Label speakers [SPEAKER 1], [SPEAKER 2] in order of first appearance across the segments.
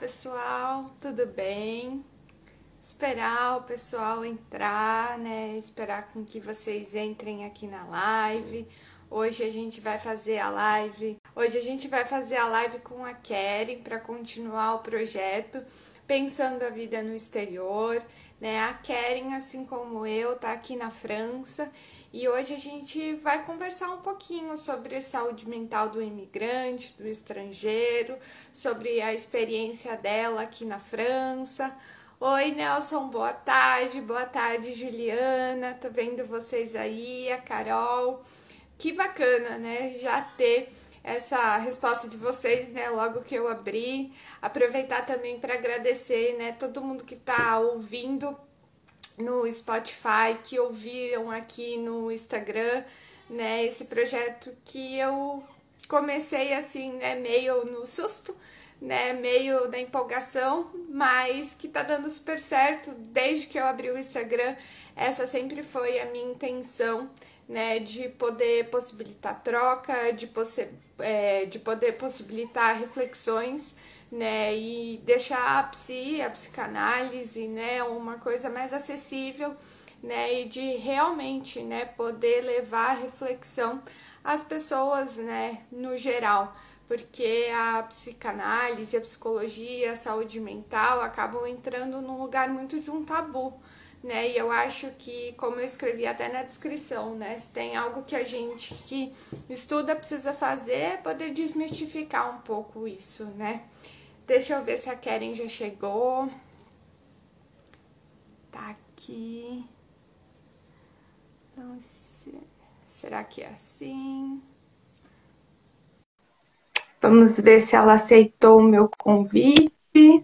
[SPEAKER 1] pessoal, tudo bem? Esperar o pessoal entrar, né? Esperar com que vocês entrem aqui na live. Hoje a gente vai fazer a live. Hoje a gente vai fazer a live com a Keren para continuar o projeto Pensando a Vida no Exterior, né? A Keren, assim como eu, tá aqui na França e hoje a gente vai conversar um pouquinho sobre saúde mental do imigrante, do estrangeiro, sobre a experiência dela aqui na França. Oi, Nelson, boa tarde. Boa tarde, Juliana. Tô vendo vocês aí, a Carol. Que bacana, né? Já ter essa resposta de vocês, né? Logo que eu abri. Aproveitar também para agradecer, né? Todo mundo que tá ouvindo no Spotify, que ouviram aqui no Instagram, né? Esse projeto que eu comecei assim, né? Meio no susto, né? Meio da empolgação, mas que tá dando super certo desde que eu abri o Instagram. Essa sempre foi a minha intenção, né? De poder possibilitar troca, de, possi é, de poder possibilitar reflexões né, e deixar a psi, a psicanálise, né, uma coisa mais acessível, né, e de realmente, né, poder levar a reflexão às pessoas, né, no geral, porque a psicanálise, a psicologia, a saúde mental acabam entrando num lugar muito de um tabu, né? E eu acho que, como eu escrevi até na descrição, né? Se tem algo que a gente que estuda precisa fazer, é poder desmistificar um pouco isso, né? Deixa eu ver se a Karen já chegou. Tá aqui. Então, será que é assim? Vamos ver se ela aceitou o meu convite.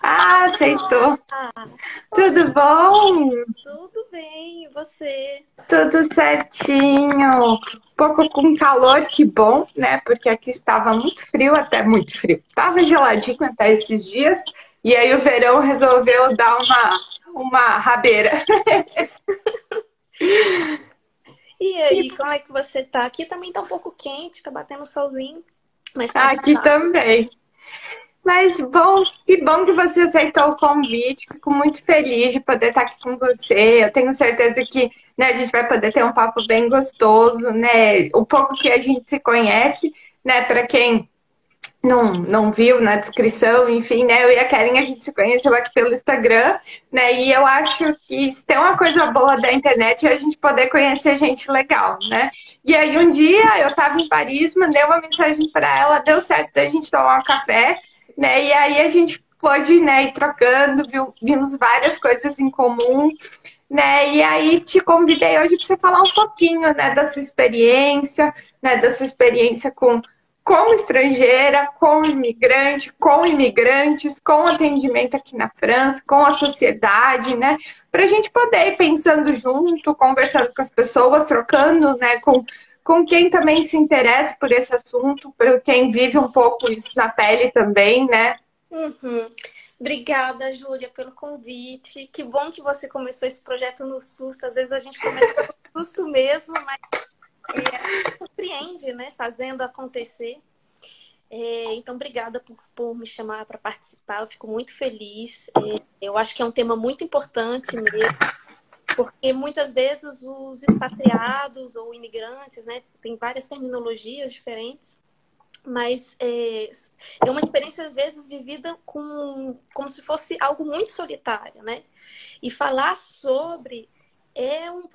[SPEAKER 1] Ah, aceitou. Tudo bom?
[SPEAKER 2] Tudo bem, e você?
[SPEAKER 1] Tudo certinho. Um pouco com calor, que bom, né? Porque aqui estava muito frio, até muito frio. Tava geladinho até esses dias. E aí o verão resolveu dar uma, uma rabeira.
[SPEAKER 2] e aí, como é que você tá? Aqui também tá um pouco quente, tá batendo solzinho.
[SPEAKER 1] Mas tá aqui também. Mas bom, que bom que você aceitou o convite. Fico muito feliz de poder estar aqui com você. Eu tenho certeza que né, a gente vai poder ter um papo bem gostoso, né? O pouco que a gente se conhece, né? Para quem não, não viu na descrição, enfim, né? Eu e a Karen, a gente se conheceu aqui pelo Instagram, né? E eu acho que se tem uma coisa boa da internet é a gente poder conhecer gente legal, né? E aí um dia eu tava em Paris, mandei uma mensagem para ela, deu certo da gente tomar um café né? E aí a gente pôde né, ir trocando, viu, vimos várias coisas em comum, né? E aí te convidei hoje para você falar um pouquinho, né, da sua experiência, né, da sua experiência com como estrangeira, com imigrante, com imigrantes, com atendimento aqui na França, com a sociedade, né? Para a gente poder ir pensando junto, conversando com as pessoas, trocando, né, com com quem também se interessa por esse assunto, por quem vive um pouco isso na pele também, né?
[SPEAKER 2] Uhum. Obrigada, Júlia, pelo convite. Que bom que você começou esse projeto no susto. Às vezes a gente começa no susto mesmo, mas é, surpreende, né? Fazendo acontecer. É, então, obrigada por, por me chamar para participar. Eu fico muito feliz. É, eu acho que é um tema muito importante mesmo porque muitas vezes os expatriados ou imigrantes, né, tem várias terminologias diferentes, mas é, é uma experiência às vezes vivida com, como se fosse algo muito solitário, né? E falar sobre é um,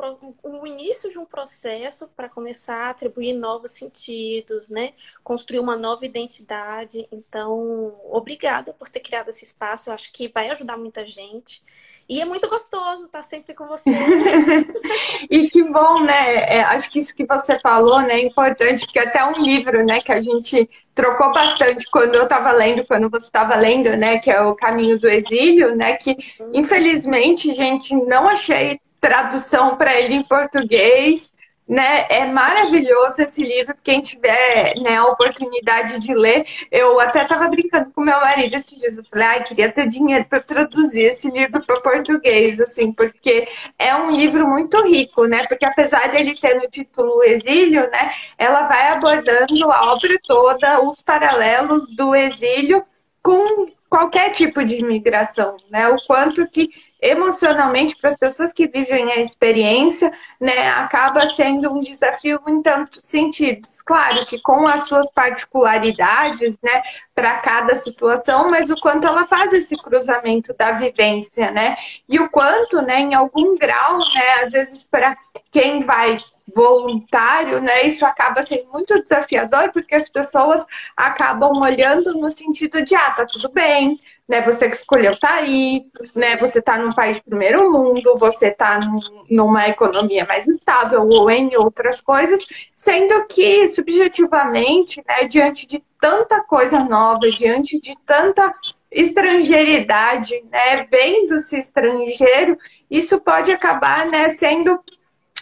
[SPEAKER 2] um, início de um processo para começar a atribuir novos sentidos, né? Construir uma nova identidade. Então, obrigada por ter criado esse espaço. Eu acho que vai ajudar muita gente. E é muito gostoso estar sempre com você.
[SPEAKER 1] e que bom, né? É, acho que isso que você falou né, é importante, porque até um livro né, que a gente trocou bastante quando eu estava lendo, quando você estava lendo, né? Que é o Caminho do Exílio, né? Que infelizmente, gente, não achei tradução para ele em português né? É maravilhoso esse livro. Quem tiver né, a oportunidade de ler, eu até estava brincando com meu marido esses dias. Eu falei, ai, queria ter dinheiro para traduzir esse livro para português, assim, porque é um livro muito rico, né? Porque apesar de ele ter no título Exílio, né? Ela vai abordando a obra toda, os paralelos do exílio com qualquer tipo de imigração, né? O quanto que emocionalmente para as pessoas que vivem a experiência, né, acaba sendo um desafio em tantos sentidos. Claro que com as suas particularidades, né, para cada situação, mas o quanto ela faz esse cruzamento da vivência, né? E o quanto, né, em algum grau, né, às vezes para quem vai voluntário, né? Isso acaba sendo muito desafiador porque as pessoas acabam olhando no sentido de ah, tá tudo bem, né? Você que escolheu tá aí, né? Você tá num país de primeiro mundo, você tá num, numa economia mais estável ou em outras coisas, sendo que subjetivamente, né, diante de tanta coisa nova, diante de tanta estrangeiridade, né, vendo-se estrangeiro, isso pode acabar, né, sendo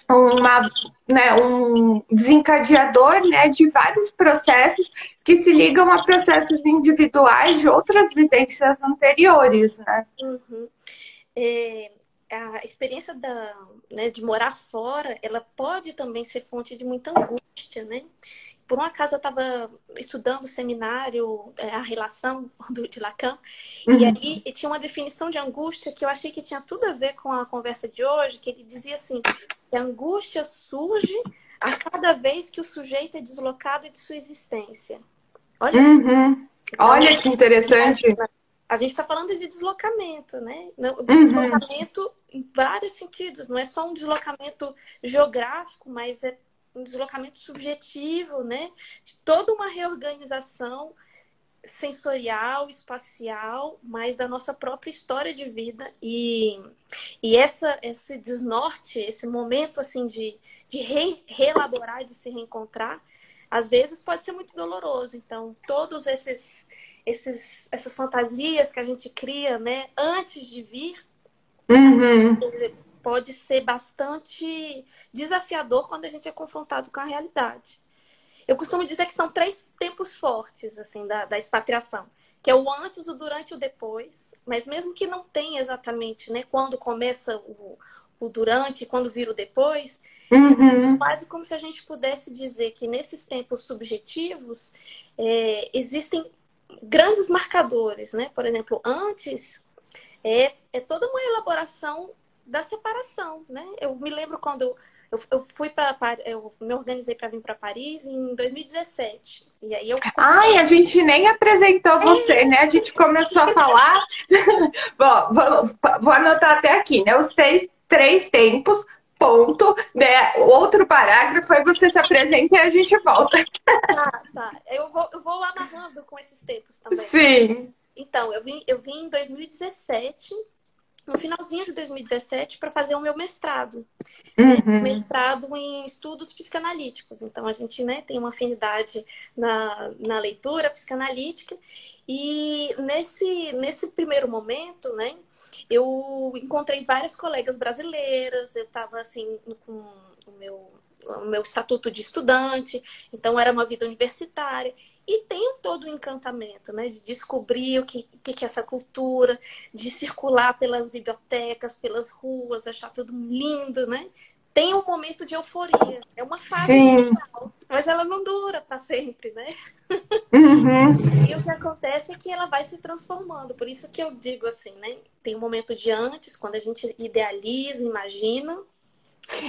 [SPEAKER 1] uma, né, um desencadeador né, de vários processos que se ligam a processos individuais de outras vivências anteriores. Né?
[SPEAKER 2] Uhum. É, a experiência da, né, de morar fora, ela pode também ser fonte de muita angústia, né? Por um acaso eu estava estudando o seminário, é, a relação do, de Lacan, uhum. e aí e tinha uma definição de angústia que eu achei que tinha tudo a ver com a conversa de hoje, que ele dizia assim, que a angústia surge a cada vez que o sujeito é deslocado de sua existência.
[SPEAKER 1] Olha, uhum. Olha que interessante.
[SPEAKER 2] A gente está falando de deslocamento, né? Uhum. deslocamento uhum. em vários sentidos, não é só um deslocamento geográfico, mas é um deslocamento subjetivo, né? De toda uma reorganização sensorial, espacial, mas da nossa própria história de vida e, e essa esse desnorte, esse momento assim de, de re, reelaborar, de se reencontrar, às vezes pode ser muito doloroso. Então, todos esses esses essas fantasias que a gente cria, né, antes de vir, uhum pode ser bastante desafiador quando a gente é confrontado com a realidade. Eu costumo dizer que são três tempos fortes assim da, da expatriação, que é o antes, o durante e o depois. Mas mesmo que não tenha exatamente, né, quando começa o, o durante, quando vira o depois, uhum. quase como se a gente pudesse dizer que nesses tempos subjetivos é, existem grandes marcadores, né? Por exemplo, antes é, é toda uma elaboração da separação, né? Eu me lembro quando eu, eu fui para eu me organizei para vir para Paris em 2017. E aí eu
[SPEAKER 1] Ai, a gente nem apresentou você, né? A gente começou a falar. Bom, vou, vou, anotar até aqui, né? Os três, três tempos, ponto, né? Outro parágrafo, aí você se apresenta e a gente volta.
[SPEAKER 2] Tá, tá. Eu vou, eu vou amarrando com esses tempos também.
[SPEAKER 1] Sim.
[SPEAKER 2] Então, eu vim, eu vim em 2017 no finalzinho de 2017 para fazer o meu mestrado. Né? Uhum. Mestrado em estudos psicanalíticos. Então, a gente né, tem uma afinidade na, na leitura psicanalítica. E nesse, nesse primeiro momento, né, eu encontrei várias colegas brasileiras. Eu estava assim com o meu o meu estatuto de estudante, então era uma vida universitária. E tem todo o encantamento, né? De descobrir o que, que é essa cultura, de circular pelas bibliotecas, pelas ruas, achar tudo lindo, né? Tem um momento de euforia. É uma fase mas ela não dura para sempre, né? Uhum. E o que acontece é que ela vai se transformando. Por isso que eu digo assim, né? Tem um momento de antes, quando a gente idealiza, imagina,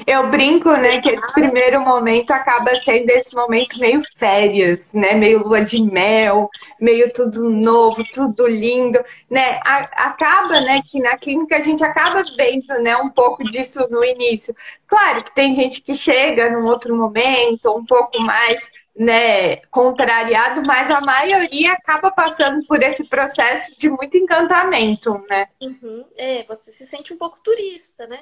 [SPEAKER 1] eu brinco, né, que esse primeiro momento acaba sendo esse momento meio férias, né, meio lua de mel, meio tudo novo, tudo lindo, né, acaba, né, que na clínica a gente acaba vendo, né, um pouco disso no início. Claro que tem gente que chega num outro momento, um pouco mais, né, contrariado, mas a maioria acaba passando por esse processo de muito encantamento, né.
[SPEAKER 2] Uhum. É, você se sente um pouco turista, né?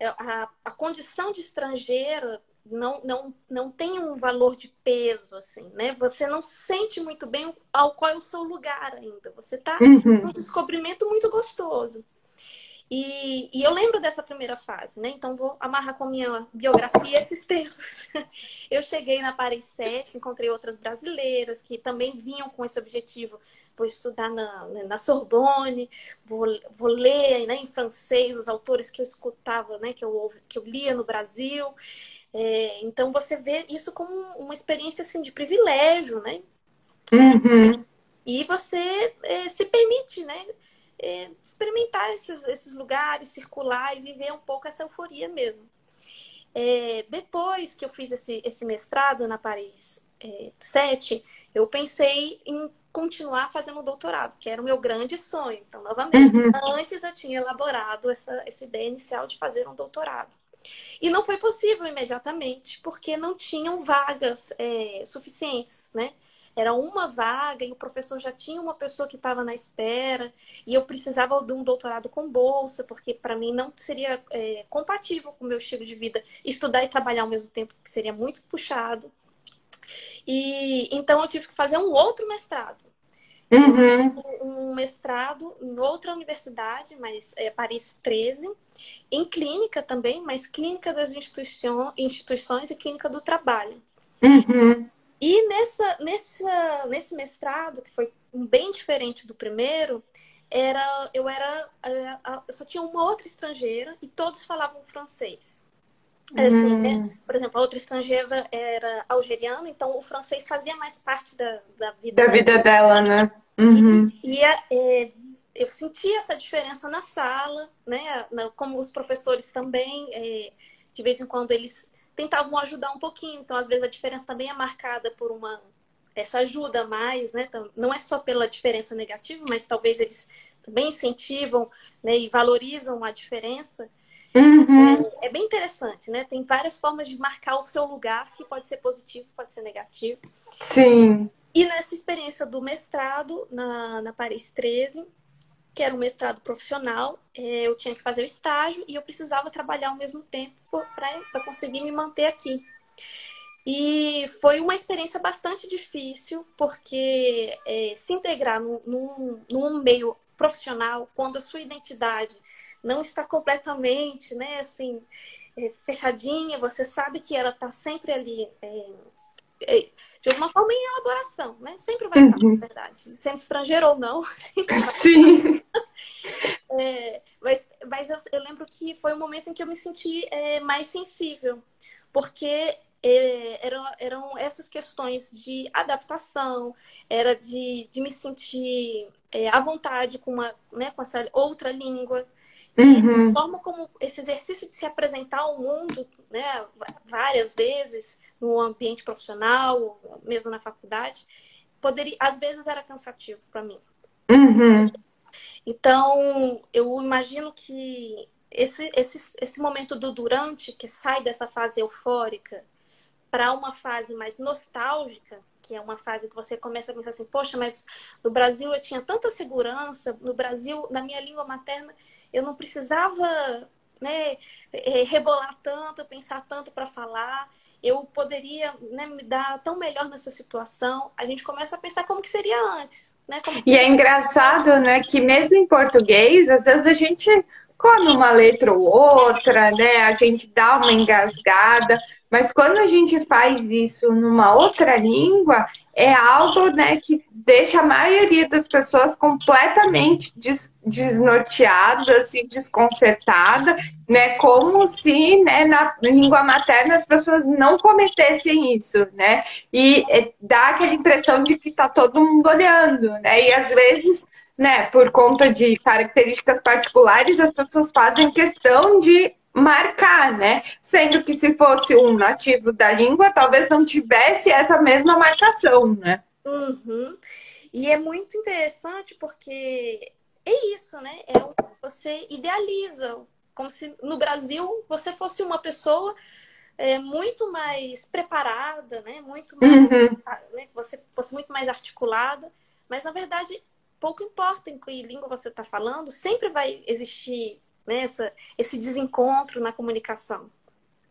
[SPEAKER 2] É, a, a condição de estrangeiro não, não, não tem um valor de peso, assim, né? Você não sente muito bem ao qual é o seu lugar ainda. Você está uhum. num descobrimento muito gostoso. E, e, eu lembro dessa primeira fase, né? Então vou amarrar com a minha biografia esses tempos. Eu cheguei na Paris 7, encontrei outras brasileiras que também vinham com esse objetivo. Vou estudar na, né, na Sorbonne, vou, vou ler né, em francês os autores que eu escutava, né? Que eu, que eu lia no Brasil. É, então você vê isso como uma experiência assim, de privilégio, né? Uhum. E você é, se permite, né? É, experimentar esses, esses lugares, circular e viver um pouco essa euforia mesmo. É, depois que eu fiz esse, esse mestrado na Paris é, 7, eu pensei em continuar fazendo doutorado, que era o meu grande sonho. Então, novamente, uhum. antes eu tinha elaborado essa, essa ideia inicial de fazer um doutorado. E não foi possível imediatamente, porque não tinham vagas é, suficientes, né? Era uma vaga e o professor já tinha uma pessoa que estava na espera e eu precisava de um doutorado com bolsa, porque para mim não seria é, compatível com o meu estilo de vida estudar e trabalhar ao mesmo tempo, que seria muito puxado. E então eu tive que fazer um outro mestrado. Uhum. Um mestrado em outra universidade, mas é Paris 13, em clínica também, mas clínica das instituições, instituições e clínica do trabalho. Uhum. E nessa, nessa, nesse mestrado, que foi bem diferente do primeiro, era eu era é, eu só tinha uma outra estrangeira e todos falavam francês. Assim, né? hum. né? Por exemplo, a outra estrangeira era algeriana, então o francês fazia mais parte da, da vida
[SPEAKER 1] da vida dela, né? Uhum.
[SPEAKER 2] E, e é, eu senti essa diferença na sala, né? Como os professores também, é, de vez em quando eles tentavam ajudar um pouquinho. Então, às vezes, a diferença também é marcada por uma essa ajuda mais, né? Então, não é só pela diferença negativa, mas talvez eles também incentivam né, e valorizam a diferença. Uhum. É, é, bem interessante, né? Tem várias formas de marcar o seu lugar, que pode ser positivo, pode ser negativo.
[SPEAKER 1] Sim.
[SPEAKER 2] E nessa experiência do mestrado na, na Paris 13, que era um mestrado profissional, é, eu tinha que fazer o estágio e eu precisava trabalhar ao mesmo tempo para conseguir me manter aqui. E foi uma experiência bastante difícil, porque é, se integrar num, num, num, meio profissional, quando a sua identidade não está completamente, né, assim, é, fechadinha, você sabe que ela está sempre ali é, é, de alguma forma em elaboração, né? Sempre vai estar, uhum. na verdade. Sendo estrangeiro ou não.
[SPEAKER 1] Sim.
[SPEAKER 2] É, mas mas eu, eu, lembro que foi um momento em que eu me senti é, mais sensível, porque é, eram, eram essas questões de adaptação, era de, de me sentir é, à vontade com, uma, né, com essa outra língua. Uhum. a forma como esse exercício de se apresentar ao mundo né, várias vezes no ambiente profissional, mesmo na faculdade, poderia, às vezes era cansativo para mim. Uhum. Então, eu imagino que esse, esse, esse momento do durante, que sai dessa fase eufórica para uma fase mais nostálgica, que é uma fase que você começa a pensar assim, poxa, mas no Brasil eu tinha tanta segurança, no Brasil, na minha língua materna, eu não precisava né, é, rebolar tanto, pensar tanto para falar. Eu poderia né, me dar tão melhor nessa situação. A gente começa a pensar como que seria antes. Né? Como...
[SPEAKER 1] E é engraçado, né, que mesmo em português, às vezes a gente come uma letra ou outra, né? A gente dá uma engasgada, mas quando a gente faz isso numa outra língua, é algo né, que deixa a maioria das pessoas completamente des desnorteadas, assim, desconcertada, né? Como se né, na língua materna as pessoas não cometessem isso, né? E é, dá aquela impressão de que está todo mundo olhando, né? E às vezes né, por conta de características particulares, as pessoas fazem questão de marcar, né? Sendo que se fosse um nativo da língua, talvez não tivesse essa mesma marcação, né?
[SPEAKER 2] Uhum. E é muito interessante porque é isso, né? É o você idealiza, como se no Brasil você fosse uma pessoa é, muito mais preparada, né? Muito mais, uhum. né? você fosse muito mais articulada, mas na verdade pouco importa em que língua você está falando, sempre vai existir né, essa, esse desencontro na comunicação.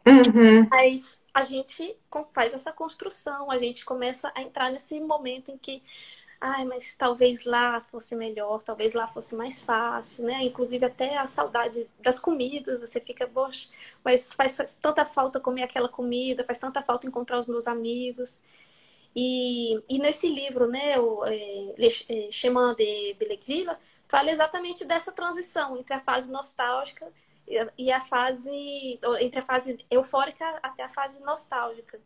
[SPEAKER 2] Uhum. Mas a gente faz essa construção, a gente começa a entrar nesse momento em que, ai, mas talvez lá fosse melhor, talvez lá fosse mais fácil, né? Inclusive até a saudade das comidas, você fica, poxa, mas faz, faz tanta falta comer aquela comida, faz tanta falta encontrar os meus amigos. E, e nesse livro, né, o é, é Chemin de, l'Exil, fala exatamente dessa transição entre a fase nostálgica e a fase entre a fase eufórica até a fase nostálgica.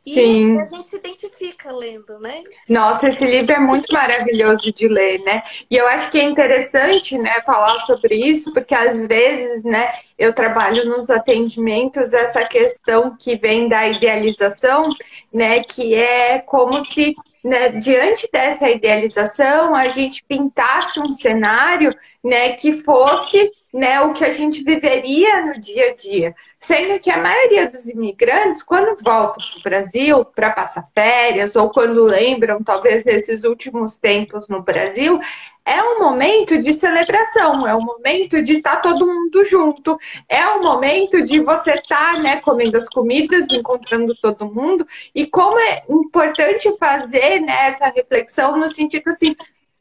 [SPEAKER 2] Sim. E a gente se identifica lendo, né?
[SPEAKER 1] Nossa, esse livro é muito maravilhoso de ler, né? E eu acho que é interessante, né, falar sobre isso, porque às vezes, né, eu trabalho nos atendimentos essa questão que vem da idealização, né, que é como se né, diante dessa idealização a gente pintasse um cenário, né, que fosse, né, o que a gente viveria no dia a dia. Sendo que a maioria dos imigrantes, quando voltam para o Brasil para passar férias, ou quando lembram, talvez, desses últimos tempos no Brasil, é um momento de celebração, é um momento de estar tá todo mundo junto, é um momento de você estar tá, né, comendo as comidas, encontrando todo mundo, e como é importante fazer né, essa reflexão no sentido assim,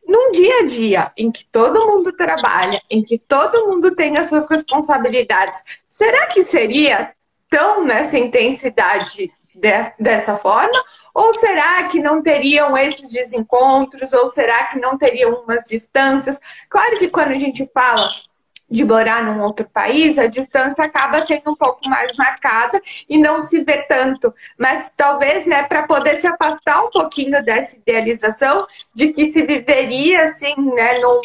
[SPEAKER 1] num dia a dia em que todo mundo trabalha, em que todo mundo tem as suas responsabilidades, será que seria tão nessa intensidade de, dessa forma? Ou será que não teriam esses desencontros? Ou será que não teriam umas distâncias? Claro que quando a gente fala de morar num outro país, a distância acaba sendo um pouco mais marcada e não se vê tanto. Mas talvez, né, para poder se afastar um pouquinho dessa idealização de que se viveria assim, né, num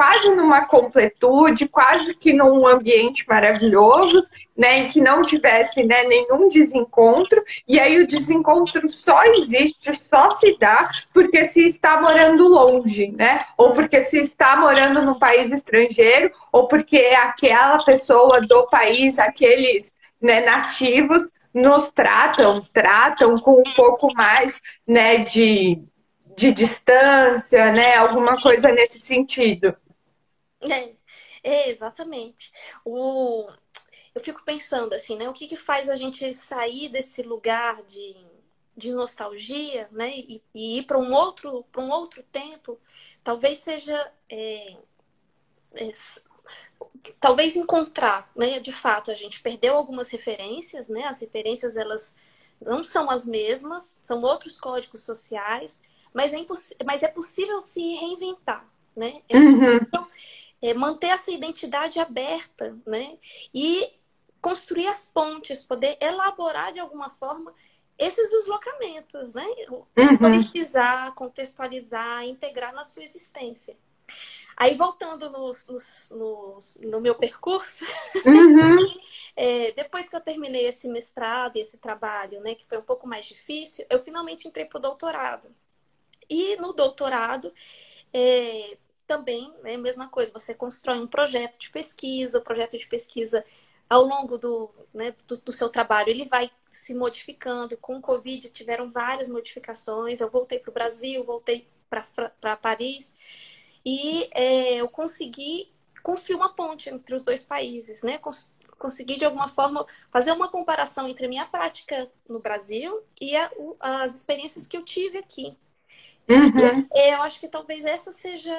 [SPEAKER 1] quase numa completude, quase que num ambiente maravilhoso, né, em que não tivesse né, nenhum desencontro, e aí o desencontro só existe, só se dá porque se está morando longe, né? Ou porque se está morando num país estrangeiro, ou porque aquela pessoa do país, aqueles né, nativos, nos tratam, tratam com um pouco mais né, de de distância, né? Alguma coisa nesse sentido.
[SPEAKER 2] É, é exatamente. O, eu fico pensando assim, né? O que, que faz a gente sair desse lugar de, de nostalgia, né? E, e ir para um outro para um outro tempo? Talvez seja é, é, talvez encontrar, né? De fato, a gente perdeu algumas referências, né? As referências elas não são as mesmas, são outros códigos sociais mas é, mas é possível se reinventar, né? É uhum. É manter essa identidade aberta, né? E construir as pontes, poder elaborar de alguma forma esses deslocamentos, né? Uhum. Historicizar, contextualizar, integrar na sua existência. Aí, voltando nos, nos, nos, no meu percurso, uhum. é, depois que eu terminei esse mestrado e esse trabalho, né, que foi um pouco mais difícil, eu finalmente entrei para o doutorado. E no doutorado, é, também, né, mesma coisa, você constrói um projeto de pesquisa, o projeto de pesquisa ao longo do, né, do, do, seu trabalho, ele vai se modificando. Com o Covid tiveram várias modificações. Eu voltei para o Brasil, voltei para Paris e é, eu consegui construir uma ponte entre os dois países, né? Cons consegui, de alguma forma, fazer uma comparação entre a minha prática no Brasil e a, as experiências que eu tive aqui. Uhum. Eu acho que talvez essa seja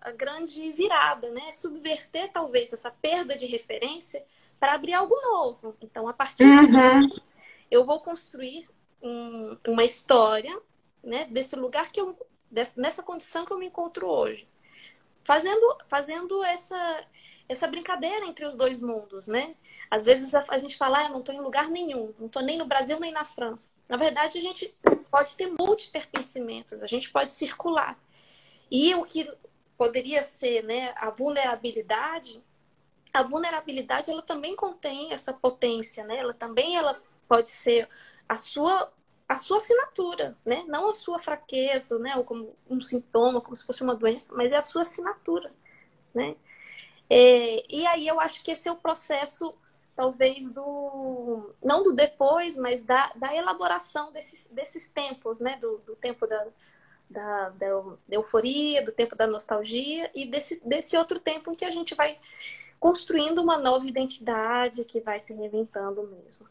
[SPEAKER 2] a grande virada, né? Subverter talvez essa perda de referência para abrir algo novo. Então, a partir uhum. disso, eu vou construir um, uma história, né? Desse lugar que eu, dessa, nessa condição que eu me encontro hoje, fazendo, fazendo essa essa brincadeira entre os dois mundos, né? Às vezes a, gente fala, ah, eu não estou em lugar nenhum, não estou nem no Brasil nem na França. Na verdade, a gente pode ter multipertencimentos, a gente pode circular. E o que poderia ser né, a vulnerabilidade, a vulnerabilidade ela também contém essa potência, né? Ela também ela pode ser a sua a sua assinatura, né? Não a sua fraqueza, né? Ou como um sintoma, como se fosse uma doença, mas é a sua assinatura, né? É, e aí eu acho que esse é o processo, talvez, do. não do depois, mas da, da elaboração desses, desses tempos, né? Do, do tempo da, da, da, euforia, do tempo da nostalgia e desse, desse outro tempo em que a gente vai construindo uma nova identidade que vai se reinventando mesmo.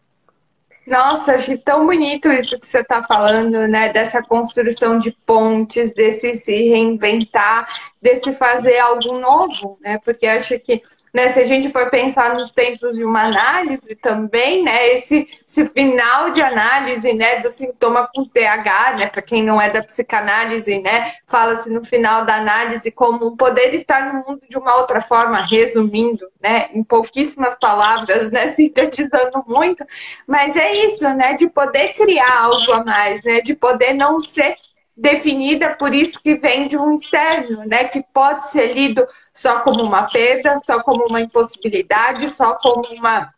[SPEAKER 1] Nossa, achei tão bonito isso que você está falando, né? Dessa construção de pontes, desse se reinventar, desse fazer algo novo, né? Porque acho que né, se a gente for pensar nos tempos de uma análise também, né, esse, esse final de análise, né, do sintoma com TH, né, para quem não é da psicanálise, né, fala-se no final da análise como poder estar no mundo de uma outra forma, resumindo, né, em pouquíssimas palavras, né, sintetizando muito, mas é isso, né, de poder criar algo a mais, né, de poder não ser definida por isso que vem de um externo, né, que pode ser lido só como uma perda, só como uma impossibilidade, só como uma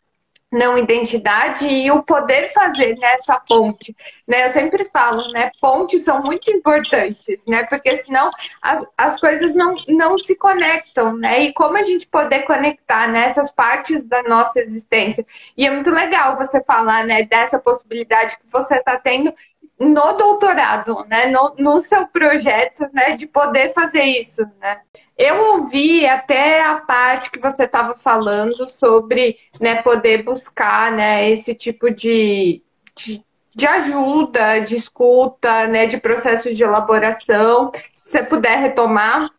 [SPEAKER 1] não identidade e o poder fazer nessa ponte, né? Eu sempre falo, né? Pontes são muito importantes, né? Porque senão as, as coisas não, não se conectam, né? E como a gente poder conectar nessas partes da nossa existência. E é muito legal você falar, né? Dessa possibilidade que você está tendo no doutorado, né? No, no seu projeto, né? De poder fazer isso, né? Eu ouvi até a parte que você estava falando sobre né, poder buscar né, esse tipo de, de, de, ajuda, de escuta, né, de processo de elaboração. Se você puder retomar.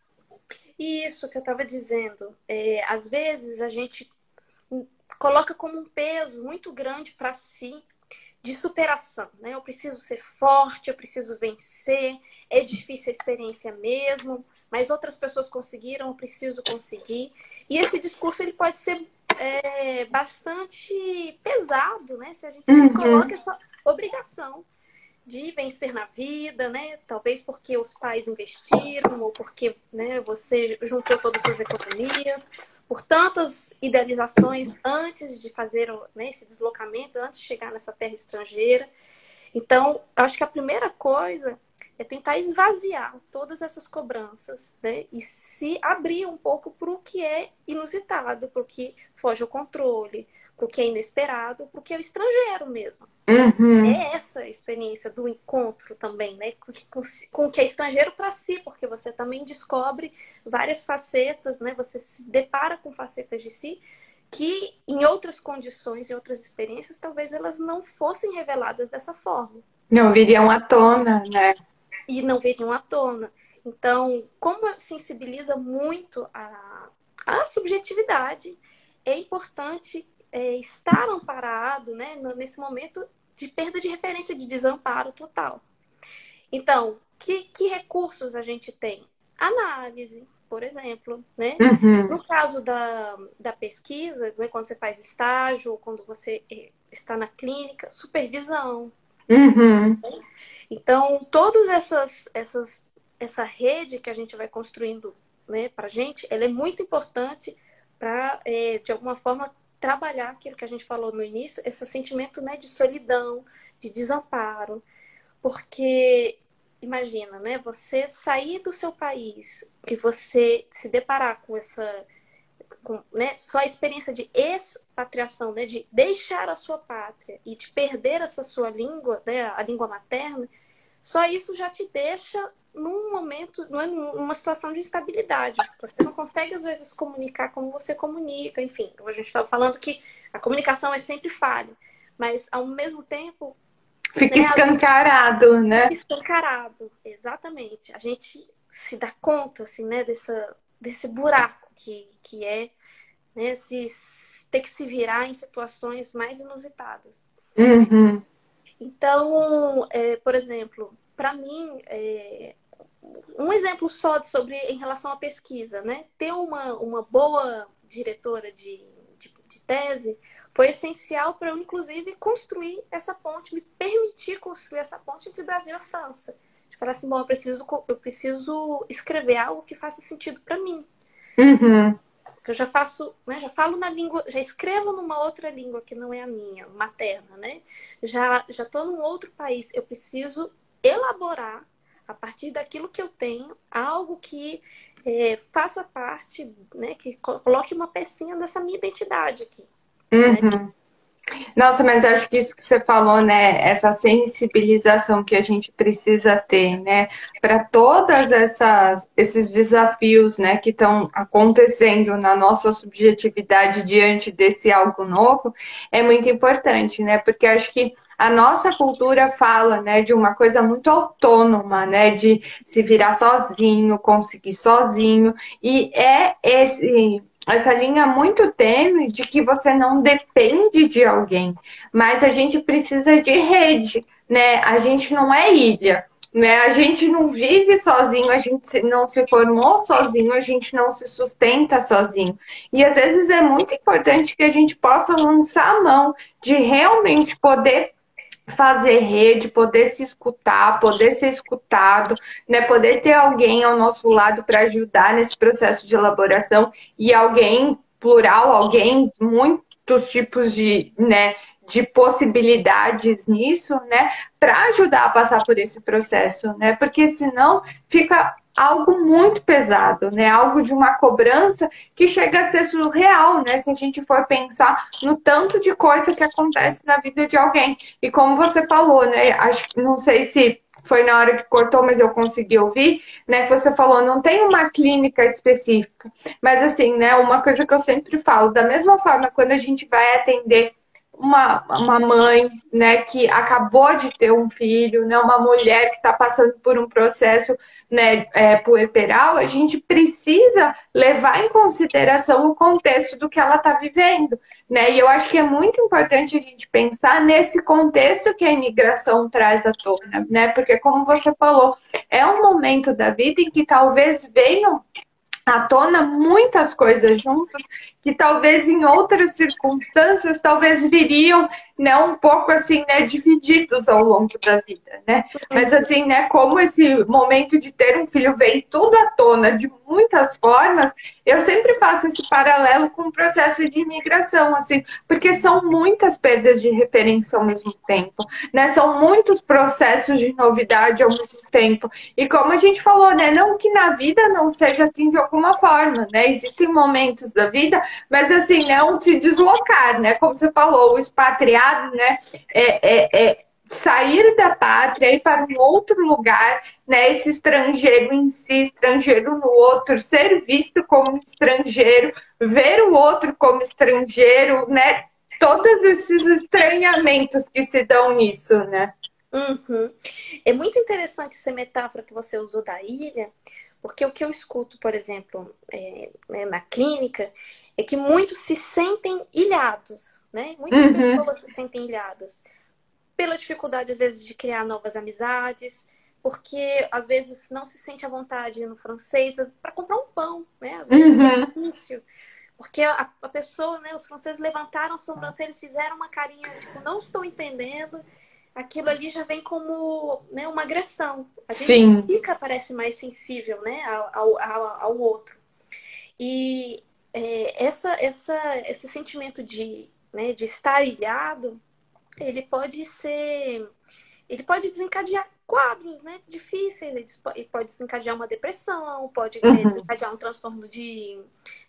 [SPEAKER 2] Isso que eu estava dizendo. É, às vezes a gente coloca como um peso muito grande para si de superação, né? Eu preciso ser forte, eu preciso vencer, é difícil a experiência mesmo, mas outras pessoas conseguiram, eu preciso conseguir. E esse discurso ele pode ser é, bastante pesado, né? Se a gente uhum. coloca essa obrigação de vencer na vida, né? Talvez porque os pais investiram ou porque né, você juntou todas as suas economias, por tantas idealizações antes de fazer né, esse deslocamento, antes de chegar nessa terra estrangeira. Então, acho que a primeira coisa é tentar esvaziar todas essas cobranças, né? E se abrir um pouco para o que é inusitado, para o que foge ao controle, para o que é inesperado, para o que é o estrangeiro mesmo. Uhum. É essa experiência do encontro também, né? Com, com, o que é estrangeiro para si, porque você também descobre várias facetas, né? Você se depara com facetas de si que em outras condições, em outras experiências, talvez elas não fossem reveladas dessa forma.
[SPEAKER 1] Não viriam à tona, né?
[SPEAKER 2] e não viriam à tona. Então, como sensibiliza muito a, a subjetividade, é importante é, estar amparado né, nesse momento de perda de referência, de desamparo total. Então, que, que recursos a gente tem? Análise, por exemplo, né? Uhum. No caso da, da pesquisa, né, quando você faz estágio, quando você é, está na clínica, supervisão. Uhum. Né? Então, todas essas, essas, essa rede que a gente vai construindo né, para a gente, ela é muito importante para, é, de alguma forma, trabalhar aquilo que a gente falou no início, esse sentimento né, de solidão, de desamparo. Porque, imagina, né, você sair do seu país e você se deparar com essa com, né, só a experiência de expatriação, né, de deixar a sua pátria e de perder essa sua língua, né, a língua materna, só isso já te deixa num momento, é, numa situação de instabilidade. Você não consegue, às vezes, comunicar como você comunica, enfim. A gente estava falando que a comunicação é sempre falha, mas ao mesmo tempo.
[SPEAKER 1] Fica né, escancarado, né? Fica
[SPEAKER 2] escancarado, exatamente. A gente se dá conta, assim, né, dessa, desse buraco que, que é né, se, ter que se virar em situações mais inusitadas. Uhum. Então, é, por exemplo, para mim, é, um exemplo só sobre em relação à pesquisa, né? Ter uma, uma boa diretora de, de, de tese foi essencial para eu, inclusive, construir essa ponte, me permitir construir essa ponte entre Brasil e França. De falar assim, bom, eu preciso, eu preciso escrever algo que faça sentido para mim. Uhum. eu já faço, né, já falo na língua, já escrevo numa outra língua que não é a minha, materna, né? Já já tô num outro país, eu preciso elaborar a partir daquilo que eu tenho algo que é, faça parte, né, que coloque uma pecinha dessa minha identidade aqui. Uhum. Né?
[SPEAKER 1] Nossa, mas acho que isso que você falou, né? Essa sensibilização que a gente precisa ter, né? Para todas essas esses desafios, né, que estão acontecendo na nossa subjetividade diante desse algo novo, é muito importante, né? Porque acho que a nossa cultura fala, né, de uma coisa muito autônoma, né, de se virar sozinho, conseguir sozinho, e é esse essa linha muito tênue de que você não depende de alguém, mas a gente precisa de rede, né? A gente não é ilha. Né? A gente não vive sozinho, a gente não se formou sozinho, a gente não se sustenta sozinho. E às vezes é muito importante que a gente possa lançar a mão de realmente poder fazer rede, poder se escutar, poder ser escutado, né? Poder ter alguém ao nosso lado para ajudar nesse processo de elaboração e alguém plural, alguém muitos tipos de, né, de possibilidades nisso, né, para ajudar a passar por esse processo, né? Porque senão fica algo muito pesado, né? Algo de uma cobrança que chega a ser surreal, né? Se a gente for pensar no tanto de coisa que acontece na vida de alguém. E como você falou, né? Acho, não sei se foi na hora que cortou, mas eu consegui ouvir, né? Que você falou, não tem uma clínica específica. Mas assim, né? Uma coisa que eu sempre falo, da mesma forma, quando a gente vai atender uma, uma mãe, né, que acabou de ter um filho, né, uma mulher que está passando por um processo né, é, puerperal, a gente precisa levar em consideração o contexto do que ela está vivendo. Né? E eu acho que é muito importante a gente pensar nesse contexto que a imigração traz à tona, né? Porque, como você falou, é um momento da vida em que talvez venham à tona muitas coisas juntas que talvez em outras circunstâncias talvez viriam né, um pouco assim, né, divididos ao longo da vida, né? Mas assim, né, como esse momento de ter um filho vem tudo à tona de muitas formas, eu sempre faço esse paralelo com o processo de imigração, assim, porque são muitas perdas de referência ao mesmo tempo, né? São muitos processos de novidade ao mesmo tempo. E como a gente falou, né, não que na vida não seja assim de alguma forma, né? Existem momentos da vida mas assim, não se deslocar, né? Como você falou, o expatriado, né? É, é, é sair da pátria, ir para um outro lugar, né? Esse estrangeiro em si, estrangeiro no outro, ser visto como estrangeiro, ver o outro como estrangeiro, né? Todos esses estranhamentos que se dão nisso, né?
[SPEAKER 2] Uhum. É muito interessante essa metáfora que você usou da ilha, porque o que eu escuto, por exemplo, é, né, na clínica, é que muitos se sentem ilhados, né? Muitas uhum. pessoas se sentem ilhadas pela dificuldade, às vezes, de criar novas amizades, porque às vezes não se sente à vontade no francês para comprar um pão, né? Às vezes é uhum. é difícil. Porque a, a, pessoa, né, os franceses levantaram a sobrancelha e fizeram uma carinha, tipo, não estou entendendo. Aquilo ali já vem como né, uma agressão. A gente Sim. fica, parece, mais sensível né, ao, ao, ao outro. E é, essa, essa, esse sentimento de, né, de estar ilhado, ele pode ser. Ele pode desencadear quadros né, difíceis, ele pode desencadear uma depressão, pode uhum. desencadear um transtorno de.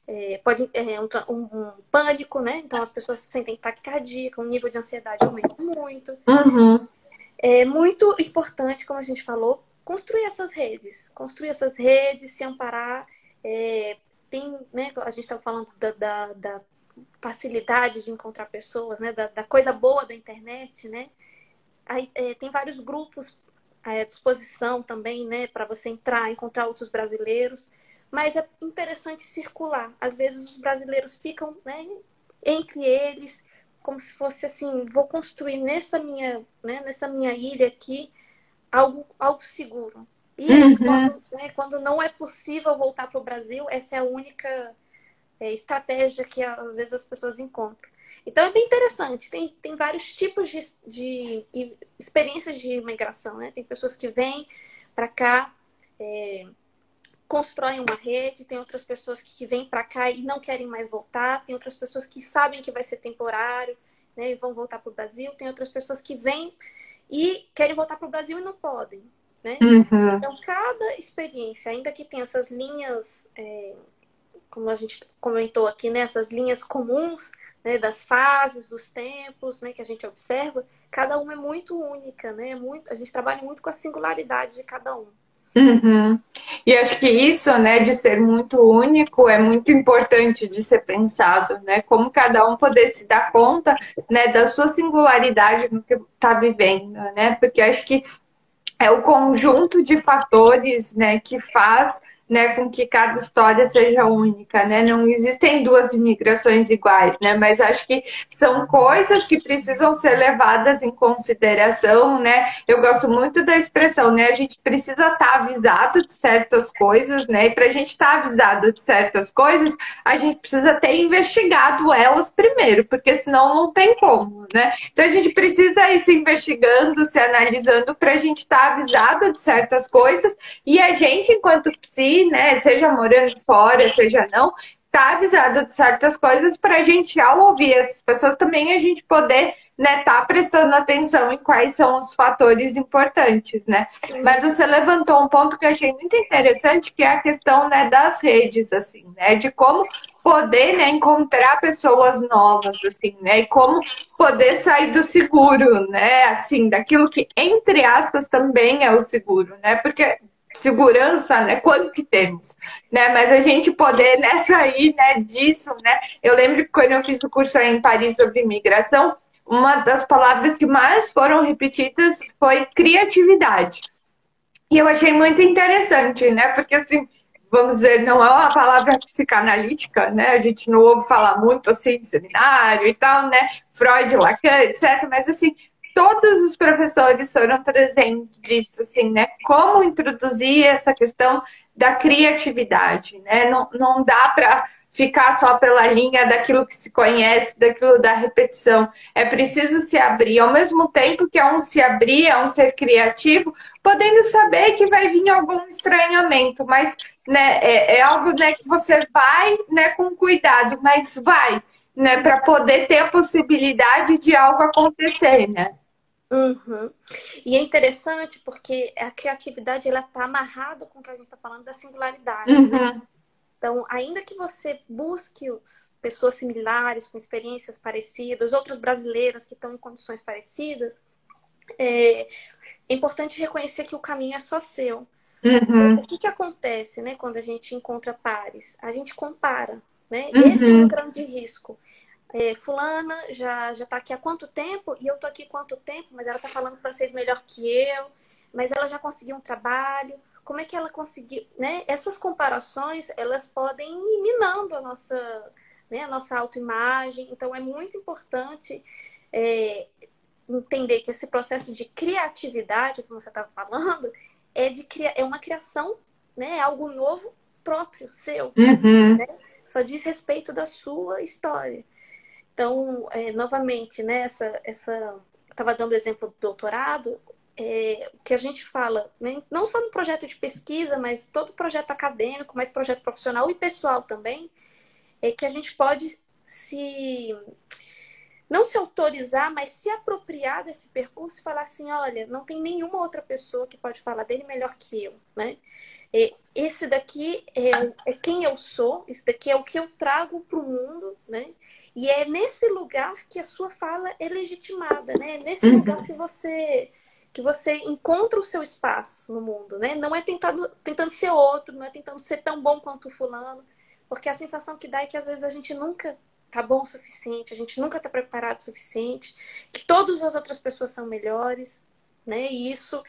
[SPEAKER 2] É, pode, é, um, um, um, pânico, né? Então as pessoas sentem taquicardia, o nível de ansiedade aumenta muito.
[SPEAKER 1] Uhum.
[SPEAKER 2] É muito importante, como a gente falou, construir essas redes. Construir essas redes, se amparar, é, tem, né, a gente estava falando da, da, da, facilidade de encontrar pessoas, né, da, da coisa boa da internet, né? Aí, é, tem vários grupos à disposição também, né, para você entrar, encontrar outros brasileiros. Mas é interessante circular. Às vezes os brasileiros ficam, né, entre eles, como se fosse assim, vou construir nessa minha, né, nessa minha ilha aqui algo, algo seguro. E uhum. quando, né, quando, não é possível voltar para o Brasil, essa é a única é, estratégia que às vezes as pessoas encontram. Então é bem interessante. Tem, tem vários tipos de, de experiências de imigração. Né? Tem pessoas que vêm para cá, é, constroem uma rede, tem outras pessoas que vêm para cá e não querem mais voltar, tem outras pessoas que sabem que vai ser temporário né, e vão voltar para o Brasil, tem outras pessoas que vêm e querem voltar para o Brasil e não podem. Né? Uhum. Então, cada experiência, ainda que tenha essas linhas, é, como a gente comentou aqui, né, essas linhas comuns né, das fases, dos tempos né, que a gente observa, cada uma é muito única, né? Muito, a gente trabalha muito com a singularidade de cada um.
[SPEAKER 1] Uhum. E acho que isso, né, de ser muito único, é muito importante de ser pensado, né? Como cada um poder se dar conta, né, da sua singularidade no que está vivendo, né? Porque acho que é o conjunto de fatores, né, que faz né, com que cada história seja única, né? Não existem duas imigrações iguais, né? Mas acho que são coisas que precisam ser levadas em consideração, né? Eu gosto muito da expressão, né? A gente precisa estar tá avisado de certas coisas, né? E para a gente estar tá avisado de certas coisas, a gente precisa ter investigado elas primeiro, porque senão não tem como, né? Então a gente precisa ir se investigando, se analisando para a gente estar tá avisado de certas coisas e a gente, enquanto psi né, seja morando fora, seja não, tá avisado de certas coisas para a gente, ao ouvir essas pessoas, também a gente poder né, tá prestando atenção em quais são os fatores importantes, né? Mas você levantou um ponto que eu achei muito interessante, que é a questão né, das redes, assim, né? De como poder né, encontrar pessoas novas, assim, né? E como poder sair do seguro, né? Assim, daquilo que, entre aspas, também é o seguro, né? Porque segurança, né? Quando que temos, né? Mas a gente poder nessa aí, né, disso, né? Eu lembro que quando eu fiz o curso em Paris sobre imigração, uma das palavras que mais foram repetidas foi criatividade. E eu achei muito interessante, né? Porque assim, vamos dizer, não é uma palavra psicanalítica, né? A gente não ouve falar muito assim em seminário e tal, né? Freud, Lacan, etc. Mas assim, todos os professores foram trazendo disso, assim, né? Como introduzir essa questão da criatividade, né? Não, não dá para ficar só pela linha daquilo que se conhece, daquilo da repetição. É preciso se abrir. Ao mesmo tempo que é um se abrir, é um ser criativo, podendo saber que vai vir algum estranhamento, mas né, é, é algo né, que você vai né, com cuidado, mas vai, né, para poder ter a possibilidade de algo acontecer, né?
[SPEAKER 2] Uhum. E é interessante porque a criatividade ela está amarrada com o que a gente está falando da singularidade. Uhum. Né? Então, ainda que você busque pessoas similares, com experiências parecidas, outras brasileiras que estão em condições parecidas, é, é importante reconhecer que o caminho é só seu. Uhum. o que, que acontece né, quando a gente encontra pares? A gente compara. Né? Esse é um uhum. grande risco é, fulana já já está aqui há quanto tempo e eu tô aqui há quanto tempo, mas ela está falando francês melhor que eu, mas ela já conseguiu um trabalho. Como é que ela conseguiu, né? Essas comparações, elas podem ir minando a nossa, né, a nossa autoimagem. Então é muito importante é, entender que esse processo de criatividade, como você estava falando, é de é uma criação, né, é algo novo próprio seu, uhum. né? Só diz respeito da sua história. Então, é, novamente, né, essa, essa estava dando exemplo do doutorado, é, o que a gente fala, né, não só no projeto de pesquisa, mas todo projeto acadêmico, mas projeto profissional e pessoal também, é que a gente pode se não se autorizar, mas se apropriar desse percurso e falar assim, olha, não tem nenhuma outra pessoa que pode falar dele melhor que eu, né? Esse daqui é, é quem eu sou, esse daqui é o que eu trago para o mundo, né? E é nesse lugar que a sua fala é legitimada, né? É nesse uhum. lugar que você que você encontra o seu espaço no mundo, né? Não é tentando, tentando ser outro, não é tentando ser tão bom quanto o fulano, porque a sensação que dá é que às vezes a gente nunca tá bom o suficiente, a gente nunca tá preparado o suficiente, que todas as outras pessoas são melhores, né? E isso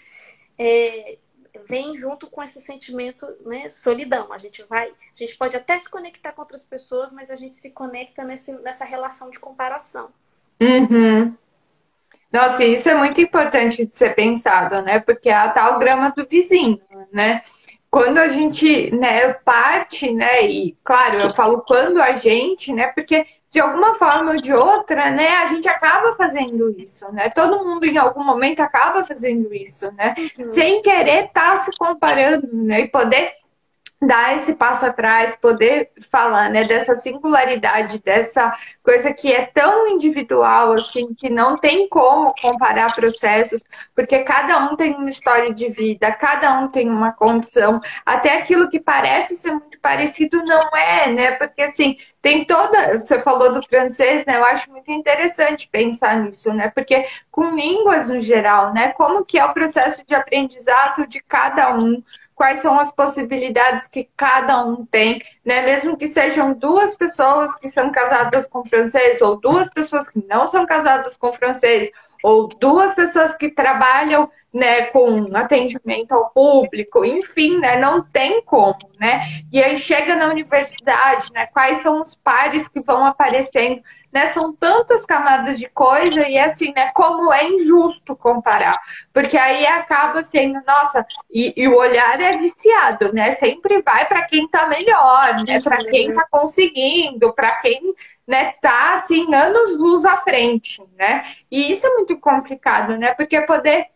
[SPEAKER 2] é, vem junto com esse sentimento, né, solidão. A gente vai, a gente pode até se conectar com outras pessoas, mas a gente se conecta nesse, nessa relação de comparação.
[SPEAKER 1] Uhum. Nossa, isso é muito importante de ser pensado, né? Porque é a tal grama do vizinho, né? Quando a gente, né, parte, né, e claro, eu falo quando a gente, né, porque de alguma forma ou de outra, né, a gente acaba fazendo isso, né? Todo mundo em algum momento acaba fazendo isso, né? Uhum. Sem querer estar tá se comparando, né? E poder dar esse passo atrás, poder falar, né, dessa singularidade, dessa coisa que é tão individual, assim, que não tem como comparar processos, porque cada um tem uma história de vida, cada um tem uma condição, até aquilo que parece ser muito parecido não é, né, porque assim, tem toda, você falou do francês, né, eu acho muito interessante pensar nisso, né, porque com línguas no geral, né, como que é o processo de aprendizado de cada um, quais são as possibilidades que cada um tem, né? Mesmo que sejam duas pessoas que são casadas com francês, ou duas pessoas que não são casadas com francês, ou duas pessoas que trabalham né, com atendimento ao público, enfim, né, não tem como, né? E aí chega na universidade, né, quais são os pares que vão aparecendo, né? São tantas camadas de coisa e assim, né, como é injusto comparar, porque aí acaba sendo, nossa, e, e o olhar é viciado, né? Sempre vai para quem está melhor, né? Para quem está conseguindo, para quem né, tá assim anos luz à frente, né? E isso é muito complicado, né? Porque poder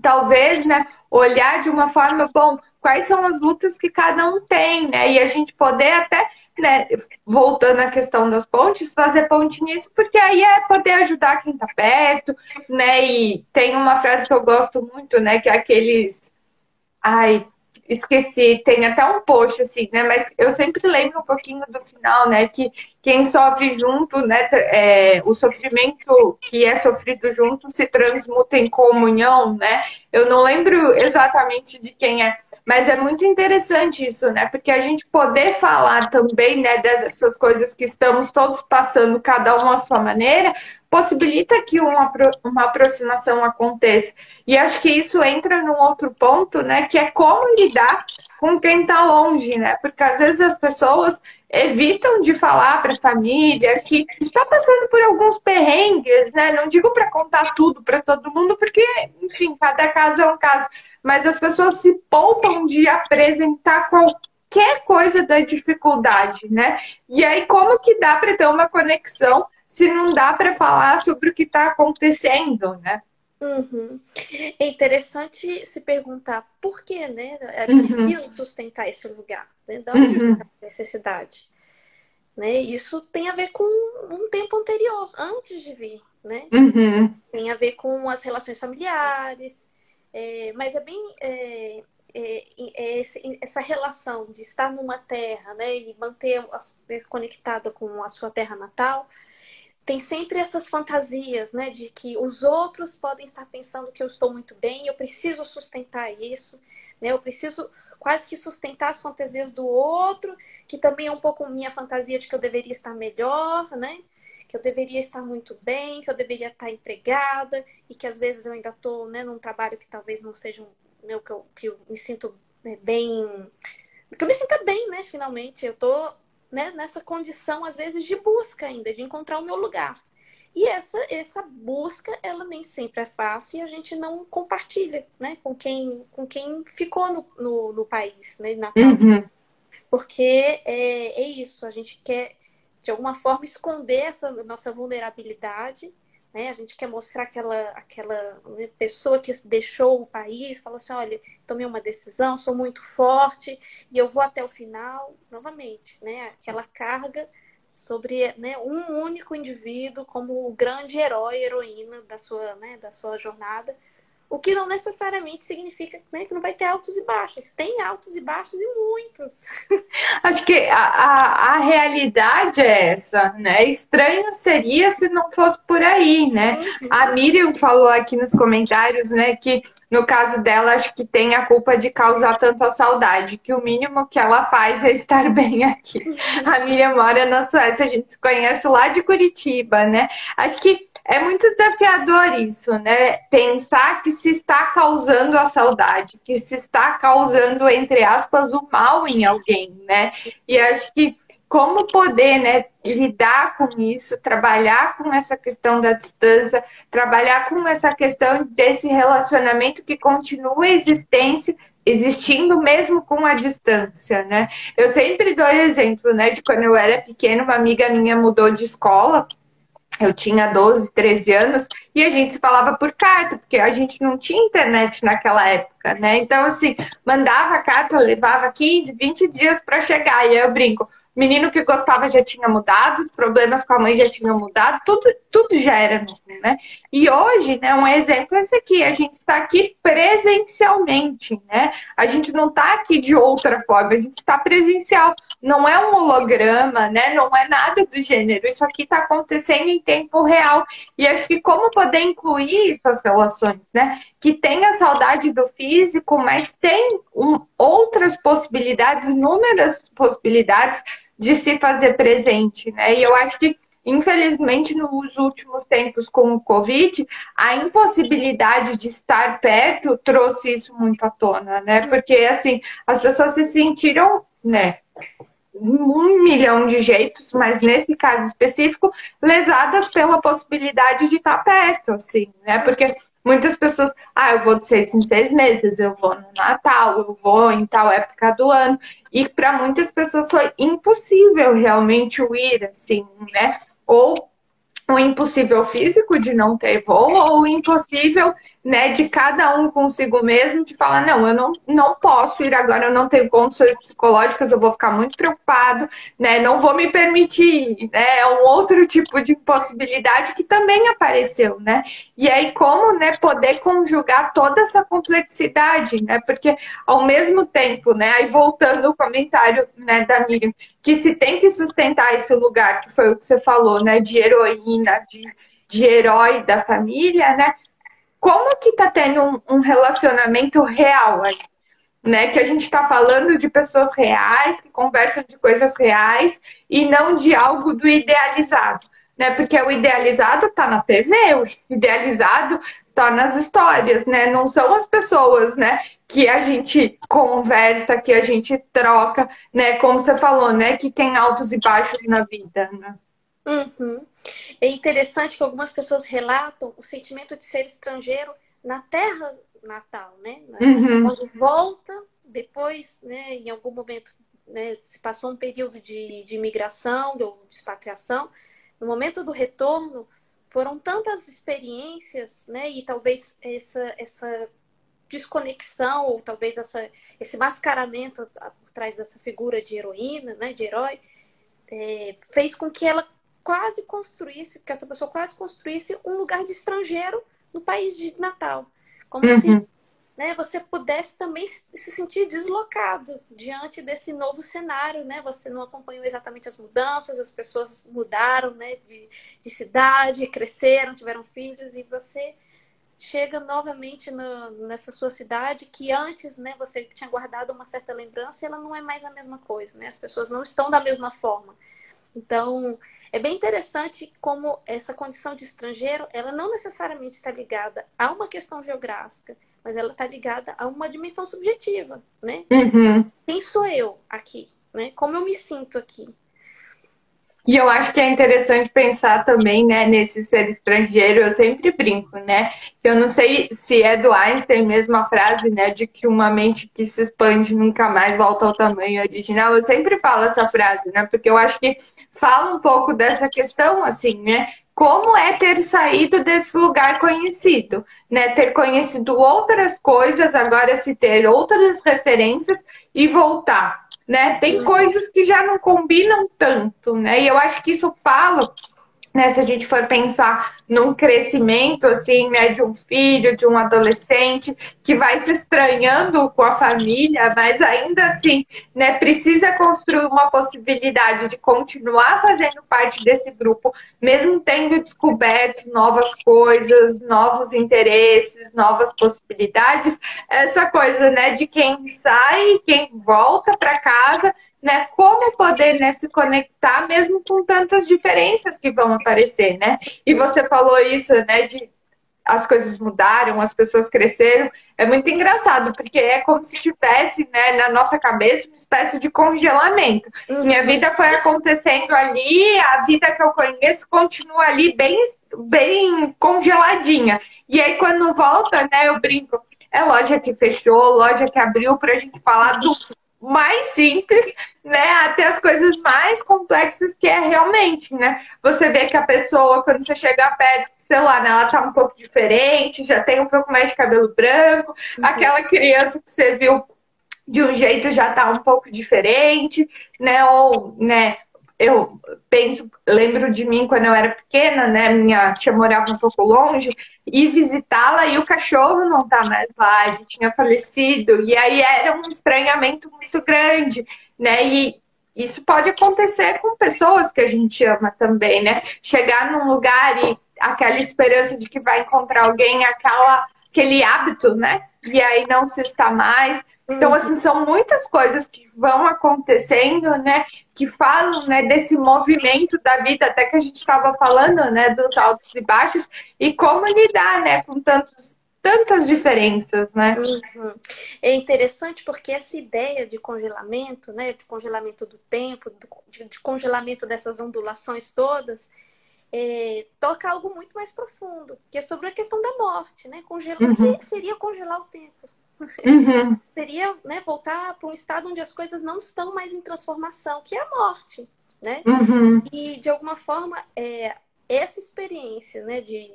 [SPEAKER 1] talvez, né, olhar de uma forma, bom, quais são as lutas que cada um tem, né? E a gente poder até, né, voltando à questão das pontes, fazer ponte nisso, porque aí é poder ajudar quem tá perto, né? E tem uma frase que eu gosto muito, né, que é aqueles ai, esqueci, tem até um post assim, né? Mas eu sempre lembro um pouquinho do final, né? Que quem sofre junto, né? É, o sofrimento que é sofrido junto se transmuta em comunhão, né? Eu não lembro exatamente de quem é, mas é muito interessante isso, né? Porque a gente poder falar também, né, dessas coisas que estamos todos passando, cada um à sua maneira, possibilita que uma, uma aproximação aconteça. E acho que isso entra num outro ponto, né? Que é como lidar com quem está longe, né? Porque às vezes as pessoas evitam de falar para a família que está passando por alguns perrengues, né? Não digo para contar tudo para todo mundo, porque, enfim, cada caso é um caso mas as pessoas se poupam de apresentar qualquer coisa da dificuldade, né? E aí, como que dá para ter uma conexão se não dá para falar sobre o que está acontecendo, né?
[SPEAKER 2] Uhum. É interessante se perguntar por que, né? É preciso uhum. sustentar esse lugar, né? da onde uhum. a necessidade. Né? Isso tem a ver com um tempo anterior, antes de vir, né? Uhum. Tem a ver com as relações familiares, é, mas é bem é, é, é esse, essa relação de estar numa terra, né, e manter conectada com a sua terra natal, tem sempre essas fantasias, né, de que os outros podem estar pensando que eu estou muito bem, eu preciso sustentar isso, né, eu preciso quase que sustentar as fantasias do outro, que também é um pouco minha fantasia de que eu deveria estar melhor, né? que eu deveria estar muito bem, que eu deveria estar empregada e que às vezes eu ainda estou né, num trabalho que talvez não seja um, né, que, eu, que eu me sinto né, bem. Que eu me sinta bem, né? Finalmente. Eu estou né, nessa condição, às vezes, de busca ainda, de encontrar o meu lugar. E essa, essa busca, ela nem sempre é fácil e a gente não compartilha né, com, quem, com quem ficou no, no, no país, né, na uhum. Porque é, é isso, a gente quer de alguma forma esconder essa nossa vulnerabilidade. Né? A gente quer mostrar aquela, aquela pessoa que deixou o país, falou assim: olha, tomei uma decisão, sou muito forte e eu vou até o final. Novamente, né? aquela carga sobre né, um único indivíduo como o grande herói, heroína da sua, né, da sua jornada. O que não necessariamente significa né, que não vai ter altos e baixos. Tem altos e baixos e muitos.
[SPEAKER 1] Acho que a, a, a realidade é essa, né? Estranho seria se não fosse por aí, né? Uhum. A Miriam falou aqui nos comentários, né, que no caso dela, acho que tem a culpa de causar tanta saudade, que o mínimo que ela faz é estar bem aqui. Uhum. A Miriam mora na Suécia, a gente se conhece lá de Curitiba, né? Acho que é muito desafiador isso, né? Pensar que se está causando a saudade, que se está causando, entre aspas, o mal em alguém, né? E acho que como poder né, lidar com isso, trabalhar com essa questão da distância, trabalhar com essa questão desse relacionamento que continua existência, existindo mesmo com a distância, né? Eu sempre dou exemplo, né, de quando eu era pequena, uma amiga minha mudou de escola eu tinha 12, 13 anos e a gente se falava por carta, porque a gente não tinha internet naquela época, né? Então, assim, mandava carta, levava 15, 20 dias para chegar. E eu brinco, menino que gostava já tinha mudado, os problemas com a mãe já tinham mudado, tudo, tudo já era novo, né? E hoje, né, um exemplo é esse aqui, a gente está aqui presencialmente, né? A gente não está aqui de outra forma, a gente está presencial. Não é um holograma, né? Não é nada do gênero. Isso aqui está acontecendo em tempo real. E acho que como poder incluir isso as relações, né? que tem a saudade do físico, mas tem um, outras possibilidades, inúmeras possibilidades de se fazer presente, né? E eu acho que Infelizmente, nos últimos tempos com o Covid, a impossibilidade de estar perto trouxe isso muito à tona, né? Porque, assim, as pessoas se sentiram, né? Um milhão de jeitos, mas nesse caso específico, lesadas pela possibilidade de estar perto, assim, né? Porque muitas pessoas, ah, eu vou de seis em seis meses, eu vou no Natal, eu vou em tal época do ano. E para muitas pessoas foi impossível realmente o ir, assim, né? ou o impossível físico de não ter voo ou o impossível né, de cada um consigo mesmo, de falar, não, eu não, não posso ir agora, eu não tenho condições psicológicas, eu vou ficar muito preocupado, né, não vou me permitir, né, é um outro tipo de impossibilidade que também apareceu, né, e aí como, né, poder conjugar toda essa complexidade, né, porque ao mesmo tempo, né, aí voltando ao comentário, né, da Miriam, que se tem que sustentar esse lugar, que foi o que você falou, né, de heroína, de de herói da família, né? Como que tá tendo um, um relacionamento real aí? Né, que a gente está falando de pessoas reais, que conversam de coisas reais e não de algo do idealizado. Né? Porque o idealizado está na TV, o idealizado está nas histórias, né? Não são as pessoas, né? Que a gente conversa, que a gente troca, né? Como você falou, né? Que tem altos e baixos na vida, né?
[SPEAKER 2] Uhum. É interessante que algumas pessoas relatam o sentimento de ser estrangeiro na terra natal, né? Uhum. Quando volta, depois, né, em algum momento, né, se passou um período de, de imigração, de expatriação, no momento do retorno, foram tantas experiências, né, e talvez essa, essa desconexão, ou talvez essa, esse mascaramento atrás dessa figura de heroína, né, de herói, é, fez com que ela quase construísse, que essa pessoa quase construísse um lugar de estrangeiro no país de Natal. Como uhum. se né, você pudesse também se sentir deslocado diante desse novo cenário, né? Você não acompanhou exatamente as mudanças, as pessoas mudaram, né, de, de cidade, cresceram, tiveram filhos e você chega novamente no, nessa sua cidade que antes, né, você tinha guardado uma certa lembrança, e ela não é mais a mesma coisa, né? As pessoas não estão da mesma forma. Então, é bem interessante como essa condição de estrangeiro, ela não necessariamente está ligada a uma questão geográfica, mas ela está ligada a uma dimensão subjetiva, né? Uhum. Quem sou eu aqui, né? Como eu me sinto aqui?
[SPEAKER 1] E eu acho que é interessante pensar também, né, nesse ser estrangeiro, eu sempre brinco, né? Eu não sei se é do Einstein mesmo a frase, né, de que uma mente que se expande nunca mais volta ao tamanho original. Eu sempre falo essa frase, né? Porque eu acho que fala um pouco dessa questão, assim, né? Como é ter saído desse lugar conhecido, né? Ter conhecido outras coisas, agora se ter outras referências e voltar, né? Tem coisas que já não combinam tanto, né? E eu acho que isso fala né, se a gente for pensar num crescimento assim, né, de um filho, de um adolescente que vai se estranhando com a família, mas ainda assim, né, precisa construir uma possibilidade de continuar fazendo parte desse grupo, mesmo tendo descoberto novas coisas, novos interesses, novas possibilidades, essa coisa, né, de quem sai, quem volta para casa né? Como poder né, se conectar mesmo com tantas diferenças que vão aparecer, né? E você falou isso, né? De as coisas mudaram, as pessoas cresceram. É muito engraçado, porque é como se tivesse né, na nossa cabeça uma espécie de congelamento. Uhum. Minha vida foi acontecendo ali, a vida que eu conheço continua ali bem, bem congeladinha. E aí, quando volta, né, eu brinco. É loja que fechou, loja que abriu para a gente falar do mais simples, né, até as coisas mais complexas que é realmente, né? Você vê que a pessoa, quando você chega perto, sei lá, né, ela tá um pouco diferente, já tem um pouco mais de cabelo branco, uhum. aquela criança que você viu de um jeito já tá um pouco diferente, né? Ou, né, eu penso, lembro de mim quando eu era pequena, né? Minha tia morava um pouco longe, e visitá-la e o cachorro não tá mais lá, ele tinha falecido, e aí era um estranhamento muito grande, né? E isso pode acontecer com pessoas que a gente ama também, né? Chegar num lugar e aquela esperança de que vai encontrar alguém, aquela aquele hábito, né? E aí não se está mais. Então, assim, são muitas coisas que vão acontecendo, né? Que falam, né, desse movimento da vida, até que a gente estava falando, né, dos altos e baixos, e como lidar, né, com tantos, tantas diferenças, né?
[SPEAKER 2] Uhum. É interessante porque essa ideia de congelamento, né, de congelamento do tempo, de, de congelamento dessas ondulações todas, é, toca algo muito mais profundo, que é sobre a questão da morte, né? Congelar, uhum. seria congelar o tempo. Uhum. Seria né, voltar para um estado onde as coisas não estão mais em transformação, que é a morte, né? Uhum. E de alguma forma é, essa experiência, né, de,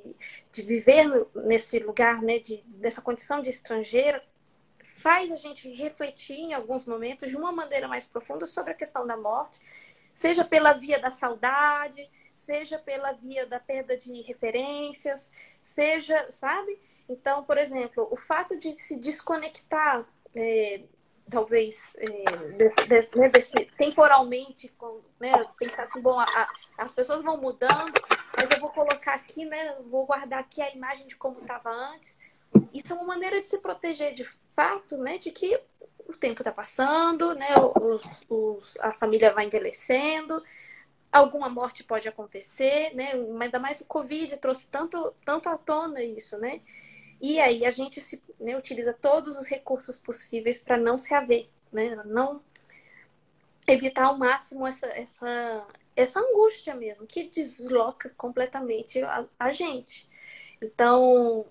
[SPEAKER 2] de viver nesse lugar, né, de, dessa condição de estrangeira, faz a gente refletir em alguns momentos de uma maneira mais profunda sobre a questão da morte, seja pela via da saudade, seja pela via da perda de referências, seja, sabe? Então, por exemplo, o fato de se desconectar, é, talvez, é, desse, desse, né, desse, temporalmente, com, né, pensar assim, bom, a, a, as pessoas vão mudando, mas eu vou colocar aqui, né, vou guardar aqui a imagem de como estava antes. Isso é uma maneira de se proteger de fato, né, de que o tempo está passando, né, os, os, a família vai envelhecendo, alguma morte pode acontecer, né, ainda mais o Covid trouxe tanto, tanto à tona isso, né, e aí a gente se, né, utiliza todos os recursos possíveis para não se haver, né? Não evitar ao máximo essa, essa, essa angústia mesmo, que desloca completamente a, a gente. Então,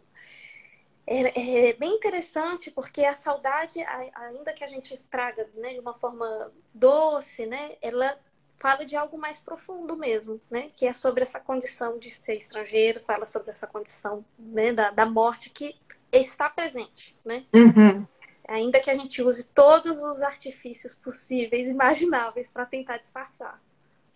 [SPEAKER 2] é, é, bem interessante porque a saudade, ainda que a gente traga né, de uma forma doce, né, ela fala de algo mais profundo mesmo, né? Que é sobre essa condição de ser estrangeiro, fala sobre essa condição né, da, da morte que está presente, né? Uhum. Ainda que a gente use todos os artifícios possíveis, imagináveis, para tentar disfarçar.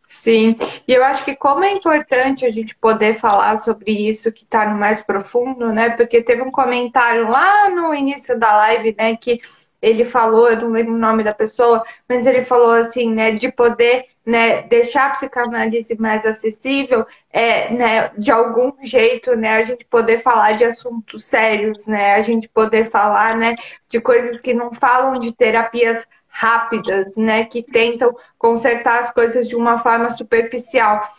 [SPEAKER 1] Sim, e eu acho que como é importante a gente poder falar sobre isso que está no mais profundo, né? Porque teve um comentário lá no início da live, né, que ele falou, eu não lembro o nome da pessoa, mas ele falou assim, né, de poder né, deixar a psicanálise mais acessível, é, né, de algum jeito, né, a gente poder falar de assuntos sérios, né, a gente poder falar, né, de coisas que não falam de terapias rápidas, né, que tentam consertar as coisas de uma forma superficial.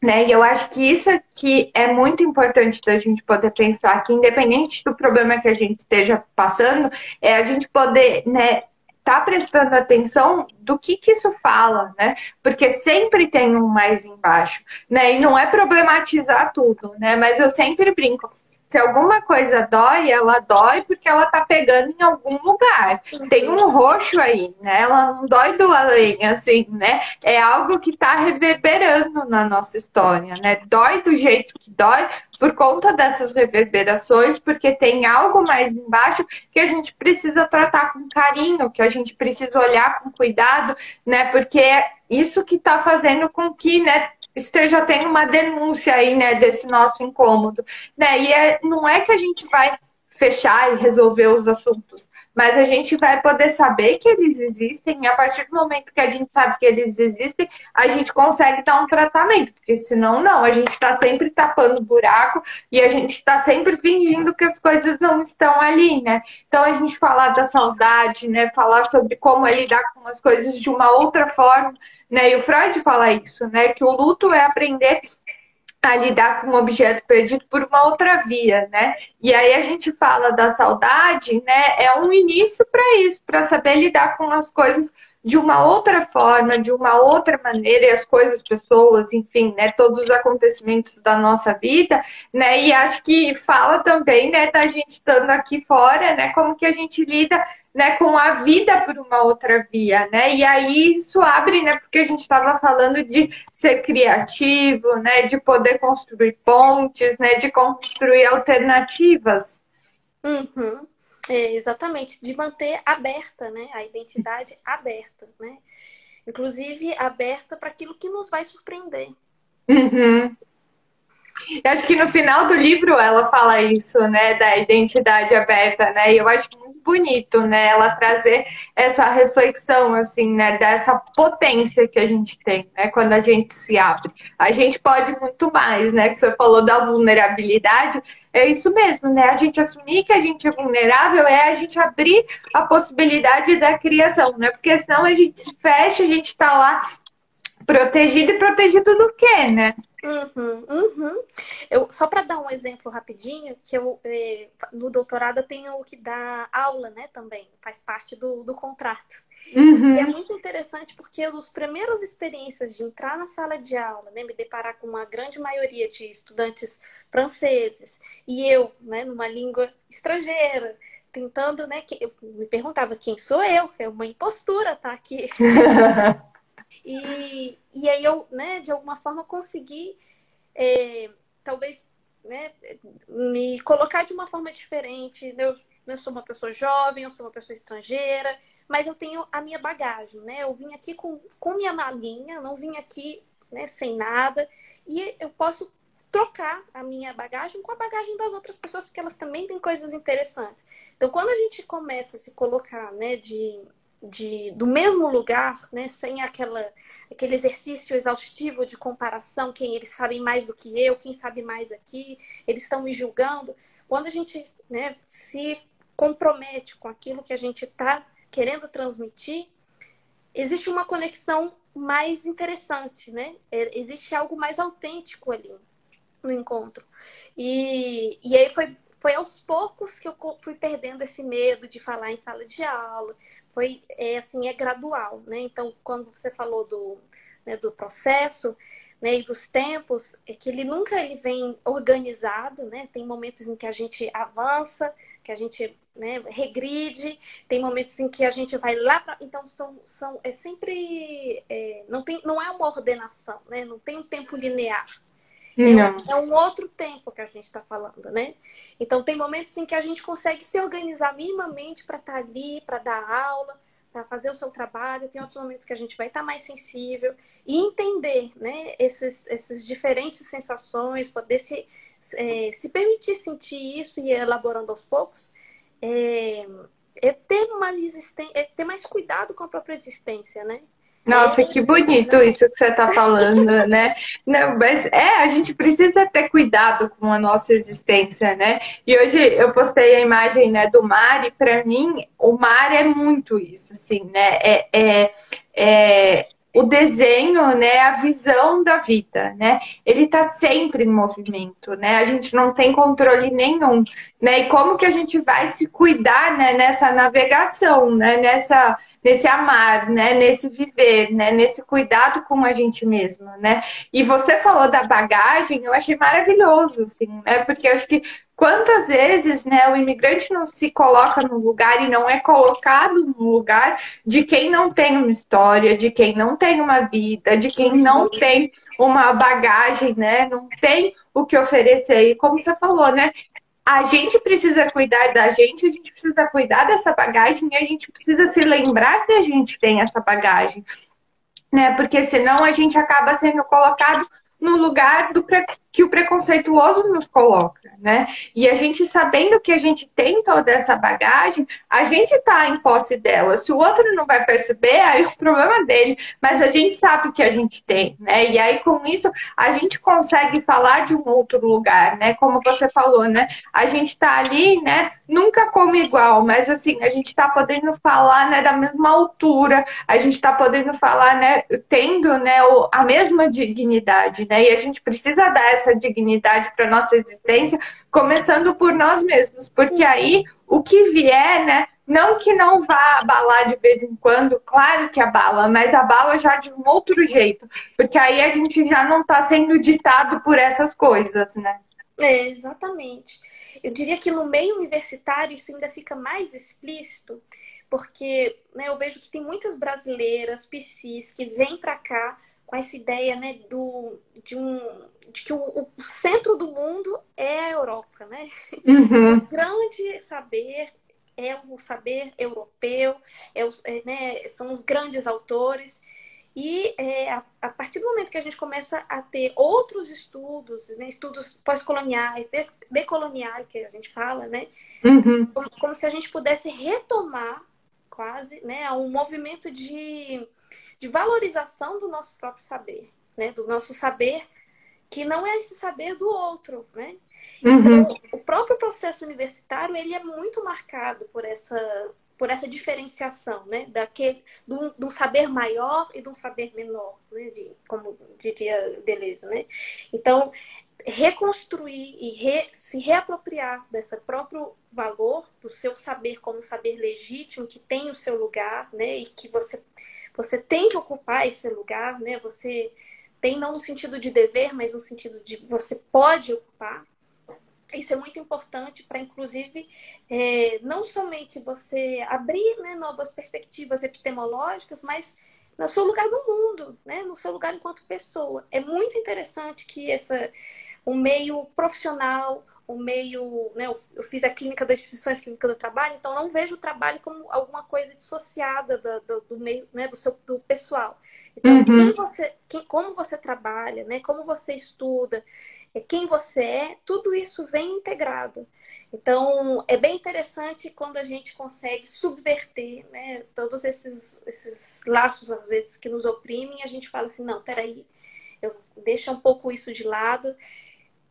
[SPEAKER 1] Né? E eu acho que isso aqui é muito importante da gente poder pensar que, independente do problema que a gente esteja passando, é a gente poder né, tá prestando atenção do que que isso fala, né? Porque sempre tem um mais embaixo, né? E não é problematizar tudo, né? Mas eu sempre brinco se alguma coisa dói, ela dói porque ela tá pegando em algum lugar. Tem um roxo aí, né? Ela não dói do além, assim, né? É algo que tá reverberando na nossa história, né? Dói do jeito que dói por conta dessas reverberações, porque tem algo mais embaixo que a gente precisa tratar com carinho, que a gente precisa olhar com cuidado, né? Porque é isso que tá fazendo com que, né, esteja tendo uma denúncia aí, né, desse nosso incômodo, né? E é, não é que a gente vai fechar e resolver os assuntos, mas a gente vai poder saber que eles existem e a partir do momento que a gente sabe que eles existem, a gente consegue dar um tratamento, porque senão não, a gente está sempre tapando buraco e a gente está sempre fingindo que as coisas não estão ali, né? Então a gente falar da saudade, né, falar sobre como é lidar com as coisas de uma outra forma, né? E o Freud fala isso, né? Que o luto é aprender a lidar com um objeto perdido por uma outra via, né? E aí a gente fala da saudade, né? É um início para isso, para saber lidar com as coisas de uma outra forma, de uma outra maneira, e as coisas, pessoas, enfim, né, todos os acontecimentos da nossa vida, né, e acho que fala também, né, da gente estando aqui fora, né, como que a gente lida, né, com a vida por uma outra via, né, e aí isso abre, né, porque a gente estava falando de ser criativo, né, de poder construir pontes, né, de construir alternativas.
[SPEAKER 2] Uhum. É, exatamente, de manter aberta, né? A identidade aberta, né? Inclusive aberta para aquilo que nos vai surpreender.
[SPEAKER 1] Uhum. acho que no final do livro ela fala isso, né? Da identidade aberta, né? E eu acho muito bonito, né? Ela trazer essa reflexão, assim, né? Dessa potência que a gente tem, né? Quando a gente se abre. A gente pode muito mais, né? Que você falou da vulnerabilidade é isso mesmo, né? A gente assumir que a gente é vulnerável é a gente abrir a possibilidade da criação, né? Porque senão a gente se fecha, a gente tá lá protegido e protegido do quê, né?
[SPEAKER 2] Uhum, uhum. Eu, só para dar um exemplo rapidinho, que eu eh, no doutorado eu tenho que dar aula, né, também, faz parte do, do contrato. Uhum. E é muito interessante porque as primeiras experiências de entrar na sala de aula, né, me deparar com uma grande maioria de estudantes franceses e eu, né, numa língua estrangeira, tentando, né, que eu me perguntava quem sou eu, é uma impostura tá aqui. E, e aí eu, né, de alguma forma, consegui, é, talvez, né, me colocar de uma forma diferente. Eu, eu sou uma pessoa jovem, eu sou uma pessoa estrangeira, mas eu tenho a minha bagagem, né? Eu vim aqui com, com minha malinha, não vim aqui né, sem nada, e eu posso trocar a minha bagagem com a bagagem das outras pessoas, porque elas também têm coisas interessantes. Então, quando a gente começa a se colocar, né, de de, do mesmo lugar, né, sem aquela, aquele exercício exaustivo de comparação, quem eles sabem mais do que eu, quem sabe mais aqui, eles estão me julgando. Quando a gente né, se compromete com aquilo que a gente está querendo transmitir, existe uma conexão mais interessante, né? É, existe algo mais autêntico ali no encontro. E, e aí foi foi aos poucos que eu fui perdendo esse medo de falar em sala de aula. Foi é, assim, é gradual, né? Então, quando você falou do, né, do processo, né, e dos tempos, é que ele nunca ele vem organizado, né? Tem momentos em que a gente avança, que a gente né, regride, tem momentos em que a gente vai lá para. Então, são, são, é sempre. É, não, tem, não é uma ordenação, né? Não tem um tempo linear. É um, é um, outro tempo que a gente está falando, né? Então, tem momentos em que a gente consegue se organizar minimamente para estar tá ali, para dar aula, para fazer o seu trabalho. Tem outros momentos que a gente vai estar tá mais sensível e entender, né? Esses, essas diferentes sensações, poder se, é, se permitir sentir isso e ir elaborando aos poucos. É, é ter uma existência, é ter mais cuidado com a própria existência, né?
[SPEAKER 1] Nossa, que bonito isso que você está falando, né? Não, mas é, a gente precisa ter cuidado com a nossa existência, né? E hoje eu postei a imagem né, do mar e para mim o mar é muito isso, assim, né? É, é, é o desenho, né, a visão da vida, né? Ele está sempre em movimento, né? A gente não tem controle nenhum, né? E como que a gente vai se cuidar, né, nessa navegação, né, nessa nesse amar, né, nesse viver, né, nesse cuidado com a gente mesmo, né? E você falou da bagagem, eu achei maravilhoso, assim, né? Porque eu acho que quantas vezes, né, o imigrante não se coloca no lugar e não é colocado no lugar de quem não tem uma história, de quem não tem uma vida, de quem não tem uma bagagem, né? Não tem o que oferecer. E como você falou, né? A gente precisa cuidar da gente, a gente precisa cuidar dessa bagagem e a gente precisa se lembrar que a gente tem essa bagagem, né? Porque senão a gente acaba sendo colocado no lugar do que o preconceituoso nos coloca, né? E a gente sabendo que a gente tem toda essa bagagem, a gente tá em posse dela. Se o outro não vai perceber, aí o problema dele. Mas a gente sabe que a gente tem, né? E aí com isso a gente consegue falar de um outro lugar, né? Como você falou, né? A gente tá ali, né? Nunca como igual, mas assim, a gente tá podendo falar, né, da mesma altura, a gente tá podendo falar, né, tendo, né, a mesma dignidade, né? E a gente precisa dar essa dignidade para nossa existência, começando por nós mesmos, porque aí o que vier, né? Não que não vá abalar de vez em quando, claro que abala, mas abala já de um outro jeito, porque aí a gente já não está sendo ditado por essas coisas, né?
[SPEAKER 2] É, exatamente. Eu diria que no meio universitário isso ainda fica mais explícito, porque né, eu vejo que tem muitas brasileiras, PCs, que vêm para cá com essa ideia né, do, de, um, de que o, o centro do mundo é a Europa, né? Uhum. O grande saber é o saber europeu, é os, é, né, são os grandes autores. E é, a, a, partir do momento que a gente começa a ter outros estudos, né, estudos pós-coloniais, decoloniais, que a gente fala, né? Uhum. Como, como, se a gente pudesse retomar quase né, um movimento de de valorização do nosso próprio saber, né? do nosso saber que não é esse saber do outro, né? Uhum. Então, o próprio processo universitário ele é muito marcado por essa por essa diferenciação, né, daquele, de um, de um saber maior e de um saber menor, né, de, como diria Beleza, né? Então, reconstruir e re, se reapropriar desse próprio valor do seu saber como saber legítimo que tem o seu lugar, né, e que você você tem que ocupar esse lugar, né? Você tem não no sentido de dever, mas no sentido de você pode ocupar, isso é muito importante para, inclusive, é, não somente você abrir né, novas perspectivas epistemológicas, mas no seu lugar no mundo, né, no seu lugar enquanto pessoa. É muito interessante que essa, o meio profissional, o meio. Né, eu, fiz a clínica das instituições clínica do trabalho, então não vejo o trabalho como alguma coisa dissociada do, do, do meio, né, do seu do pessoal. Então, uhum. quem você, quem, como você trabalha, né, como você estuda quem você é, tudo isso vem integrado. Então, é bem interessante quando a gente consegue subverter né, todos esses, esses laços, às vezes, que nos oprimem, a gente fala assim, não, peraí, eu deixa um pouco isso de lado,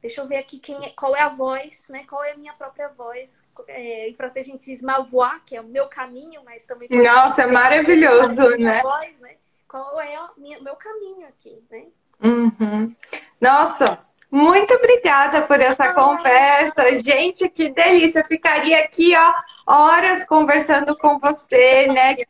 [SPEAKER 2] deixa eu ver aqui quem é, qual é a voz, né? Qual é a minha própria voz. É, em francês a gente diz ma voix, que é o meu caminho, mas também...
[SPEAKER 1] Nossa, é maravilhoso, né?
[SPEAKER 2] Voz, né? Qual é o meu caminho aqui, né?
[SPEAKER 1] Uhum. Nossa, muito obrigada por essa conversa. Gente, que delícia. Eu ficaria aqui, ó, horas conversando com você, né?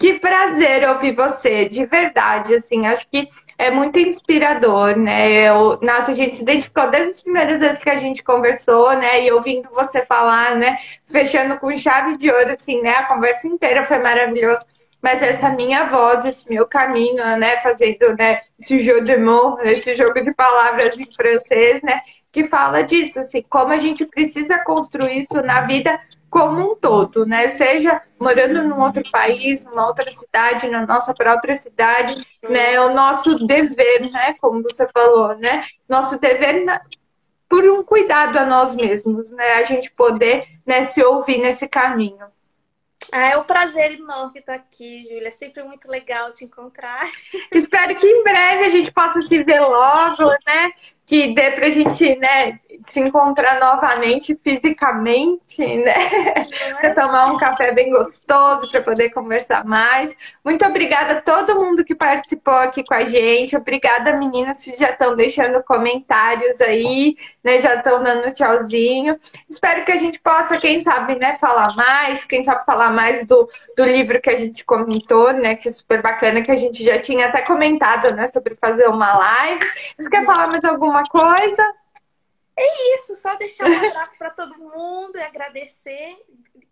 [SPEAKER 1] que prazer ouvir você, de verdade, assim, acho que é muito inspirador, né? Eu, nossa, a gente se identificou desde as primeiras vezes que a gente conversou, né? E ouvindo você falar, né? Fechando com chave de ouro, assim, né? A conversa inteira foi maravilhosa mas essa minha voz, esse meu caminho, né, fazendo, né, esse jeu de mots, esse jogo de palavras em francês, né, que fala disso, assim, como a gente precisa construir isso na vida como um todo, né, seja morando num outro país, numa outra cidade, na nossa própria cidade, né, o nosso dever, né, como você falou, né, nosso dever na... por um cuidado a nós mesmos, né, a gente poder, né, se ouvir nesse caminho.
[SPEAKER 2] Ah, é um prazer enorme estar aqui, Júlia. É sempre muito legal te encontrar.
[SPEAKER 1] Espero que em breve a gente possa se ver logo, né? Que dê pra gente, né, se encontrar novamente fisicamente, né? para tomar um café bem gostoso, para poder conversar mais. Muito obrigada a todo mundo que participou aqui com a gente. Obrigada, meninas, que já estão deixando comentários aí, né? Já estão dando tchauzinho. Espero que a gente possa, quem sabe, né, falar mais, quem sabe falar mais do, do livro que a gente comentou, né? Que é super bacana, que a gente já tinha até comentado, né, sobre fazer uma live. Você quer falar mais alguma coisa?
[SPEAKER 2] É isso, só deixar um abraço para todo mundo e agradecer.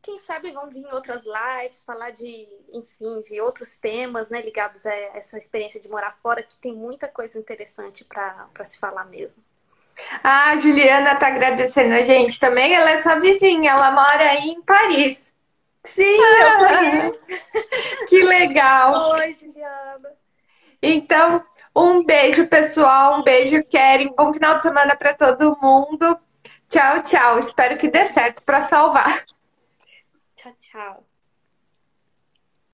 [SPEAKER 2] Quem sabe vão vir outras lives, falar de, enfim, de outros temas, né, ligados a essa experiência de morar fora, que tem muita coisa interessante para se falar mesmo.
[SPEAKER 1] Ah, a Juliana tá agradecendo a gente também. Ela é sua vizinha, ela mora aí em Paris.
[SPEAKER 2] Sim, ah, eu conheço.
[SPEAKER 1] Que legal.
[SPEAKER 2] Oi, Juliana.
[SPEAKER 1] Então, um beijo, pessoal. Um beijo, Keren. Bom final de semana para todo mundo. Tchau, tchau. Espero que dê certo para salvar.
[SPEAKER 2] Tchau, tchau.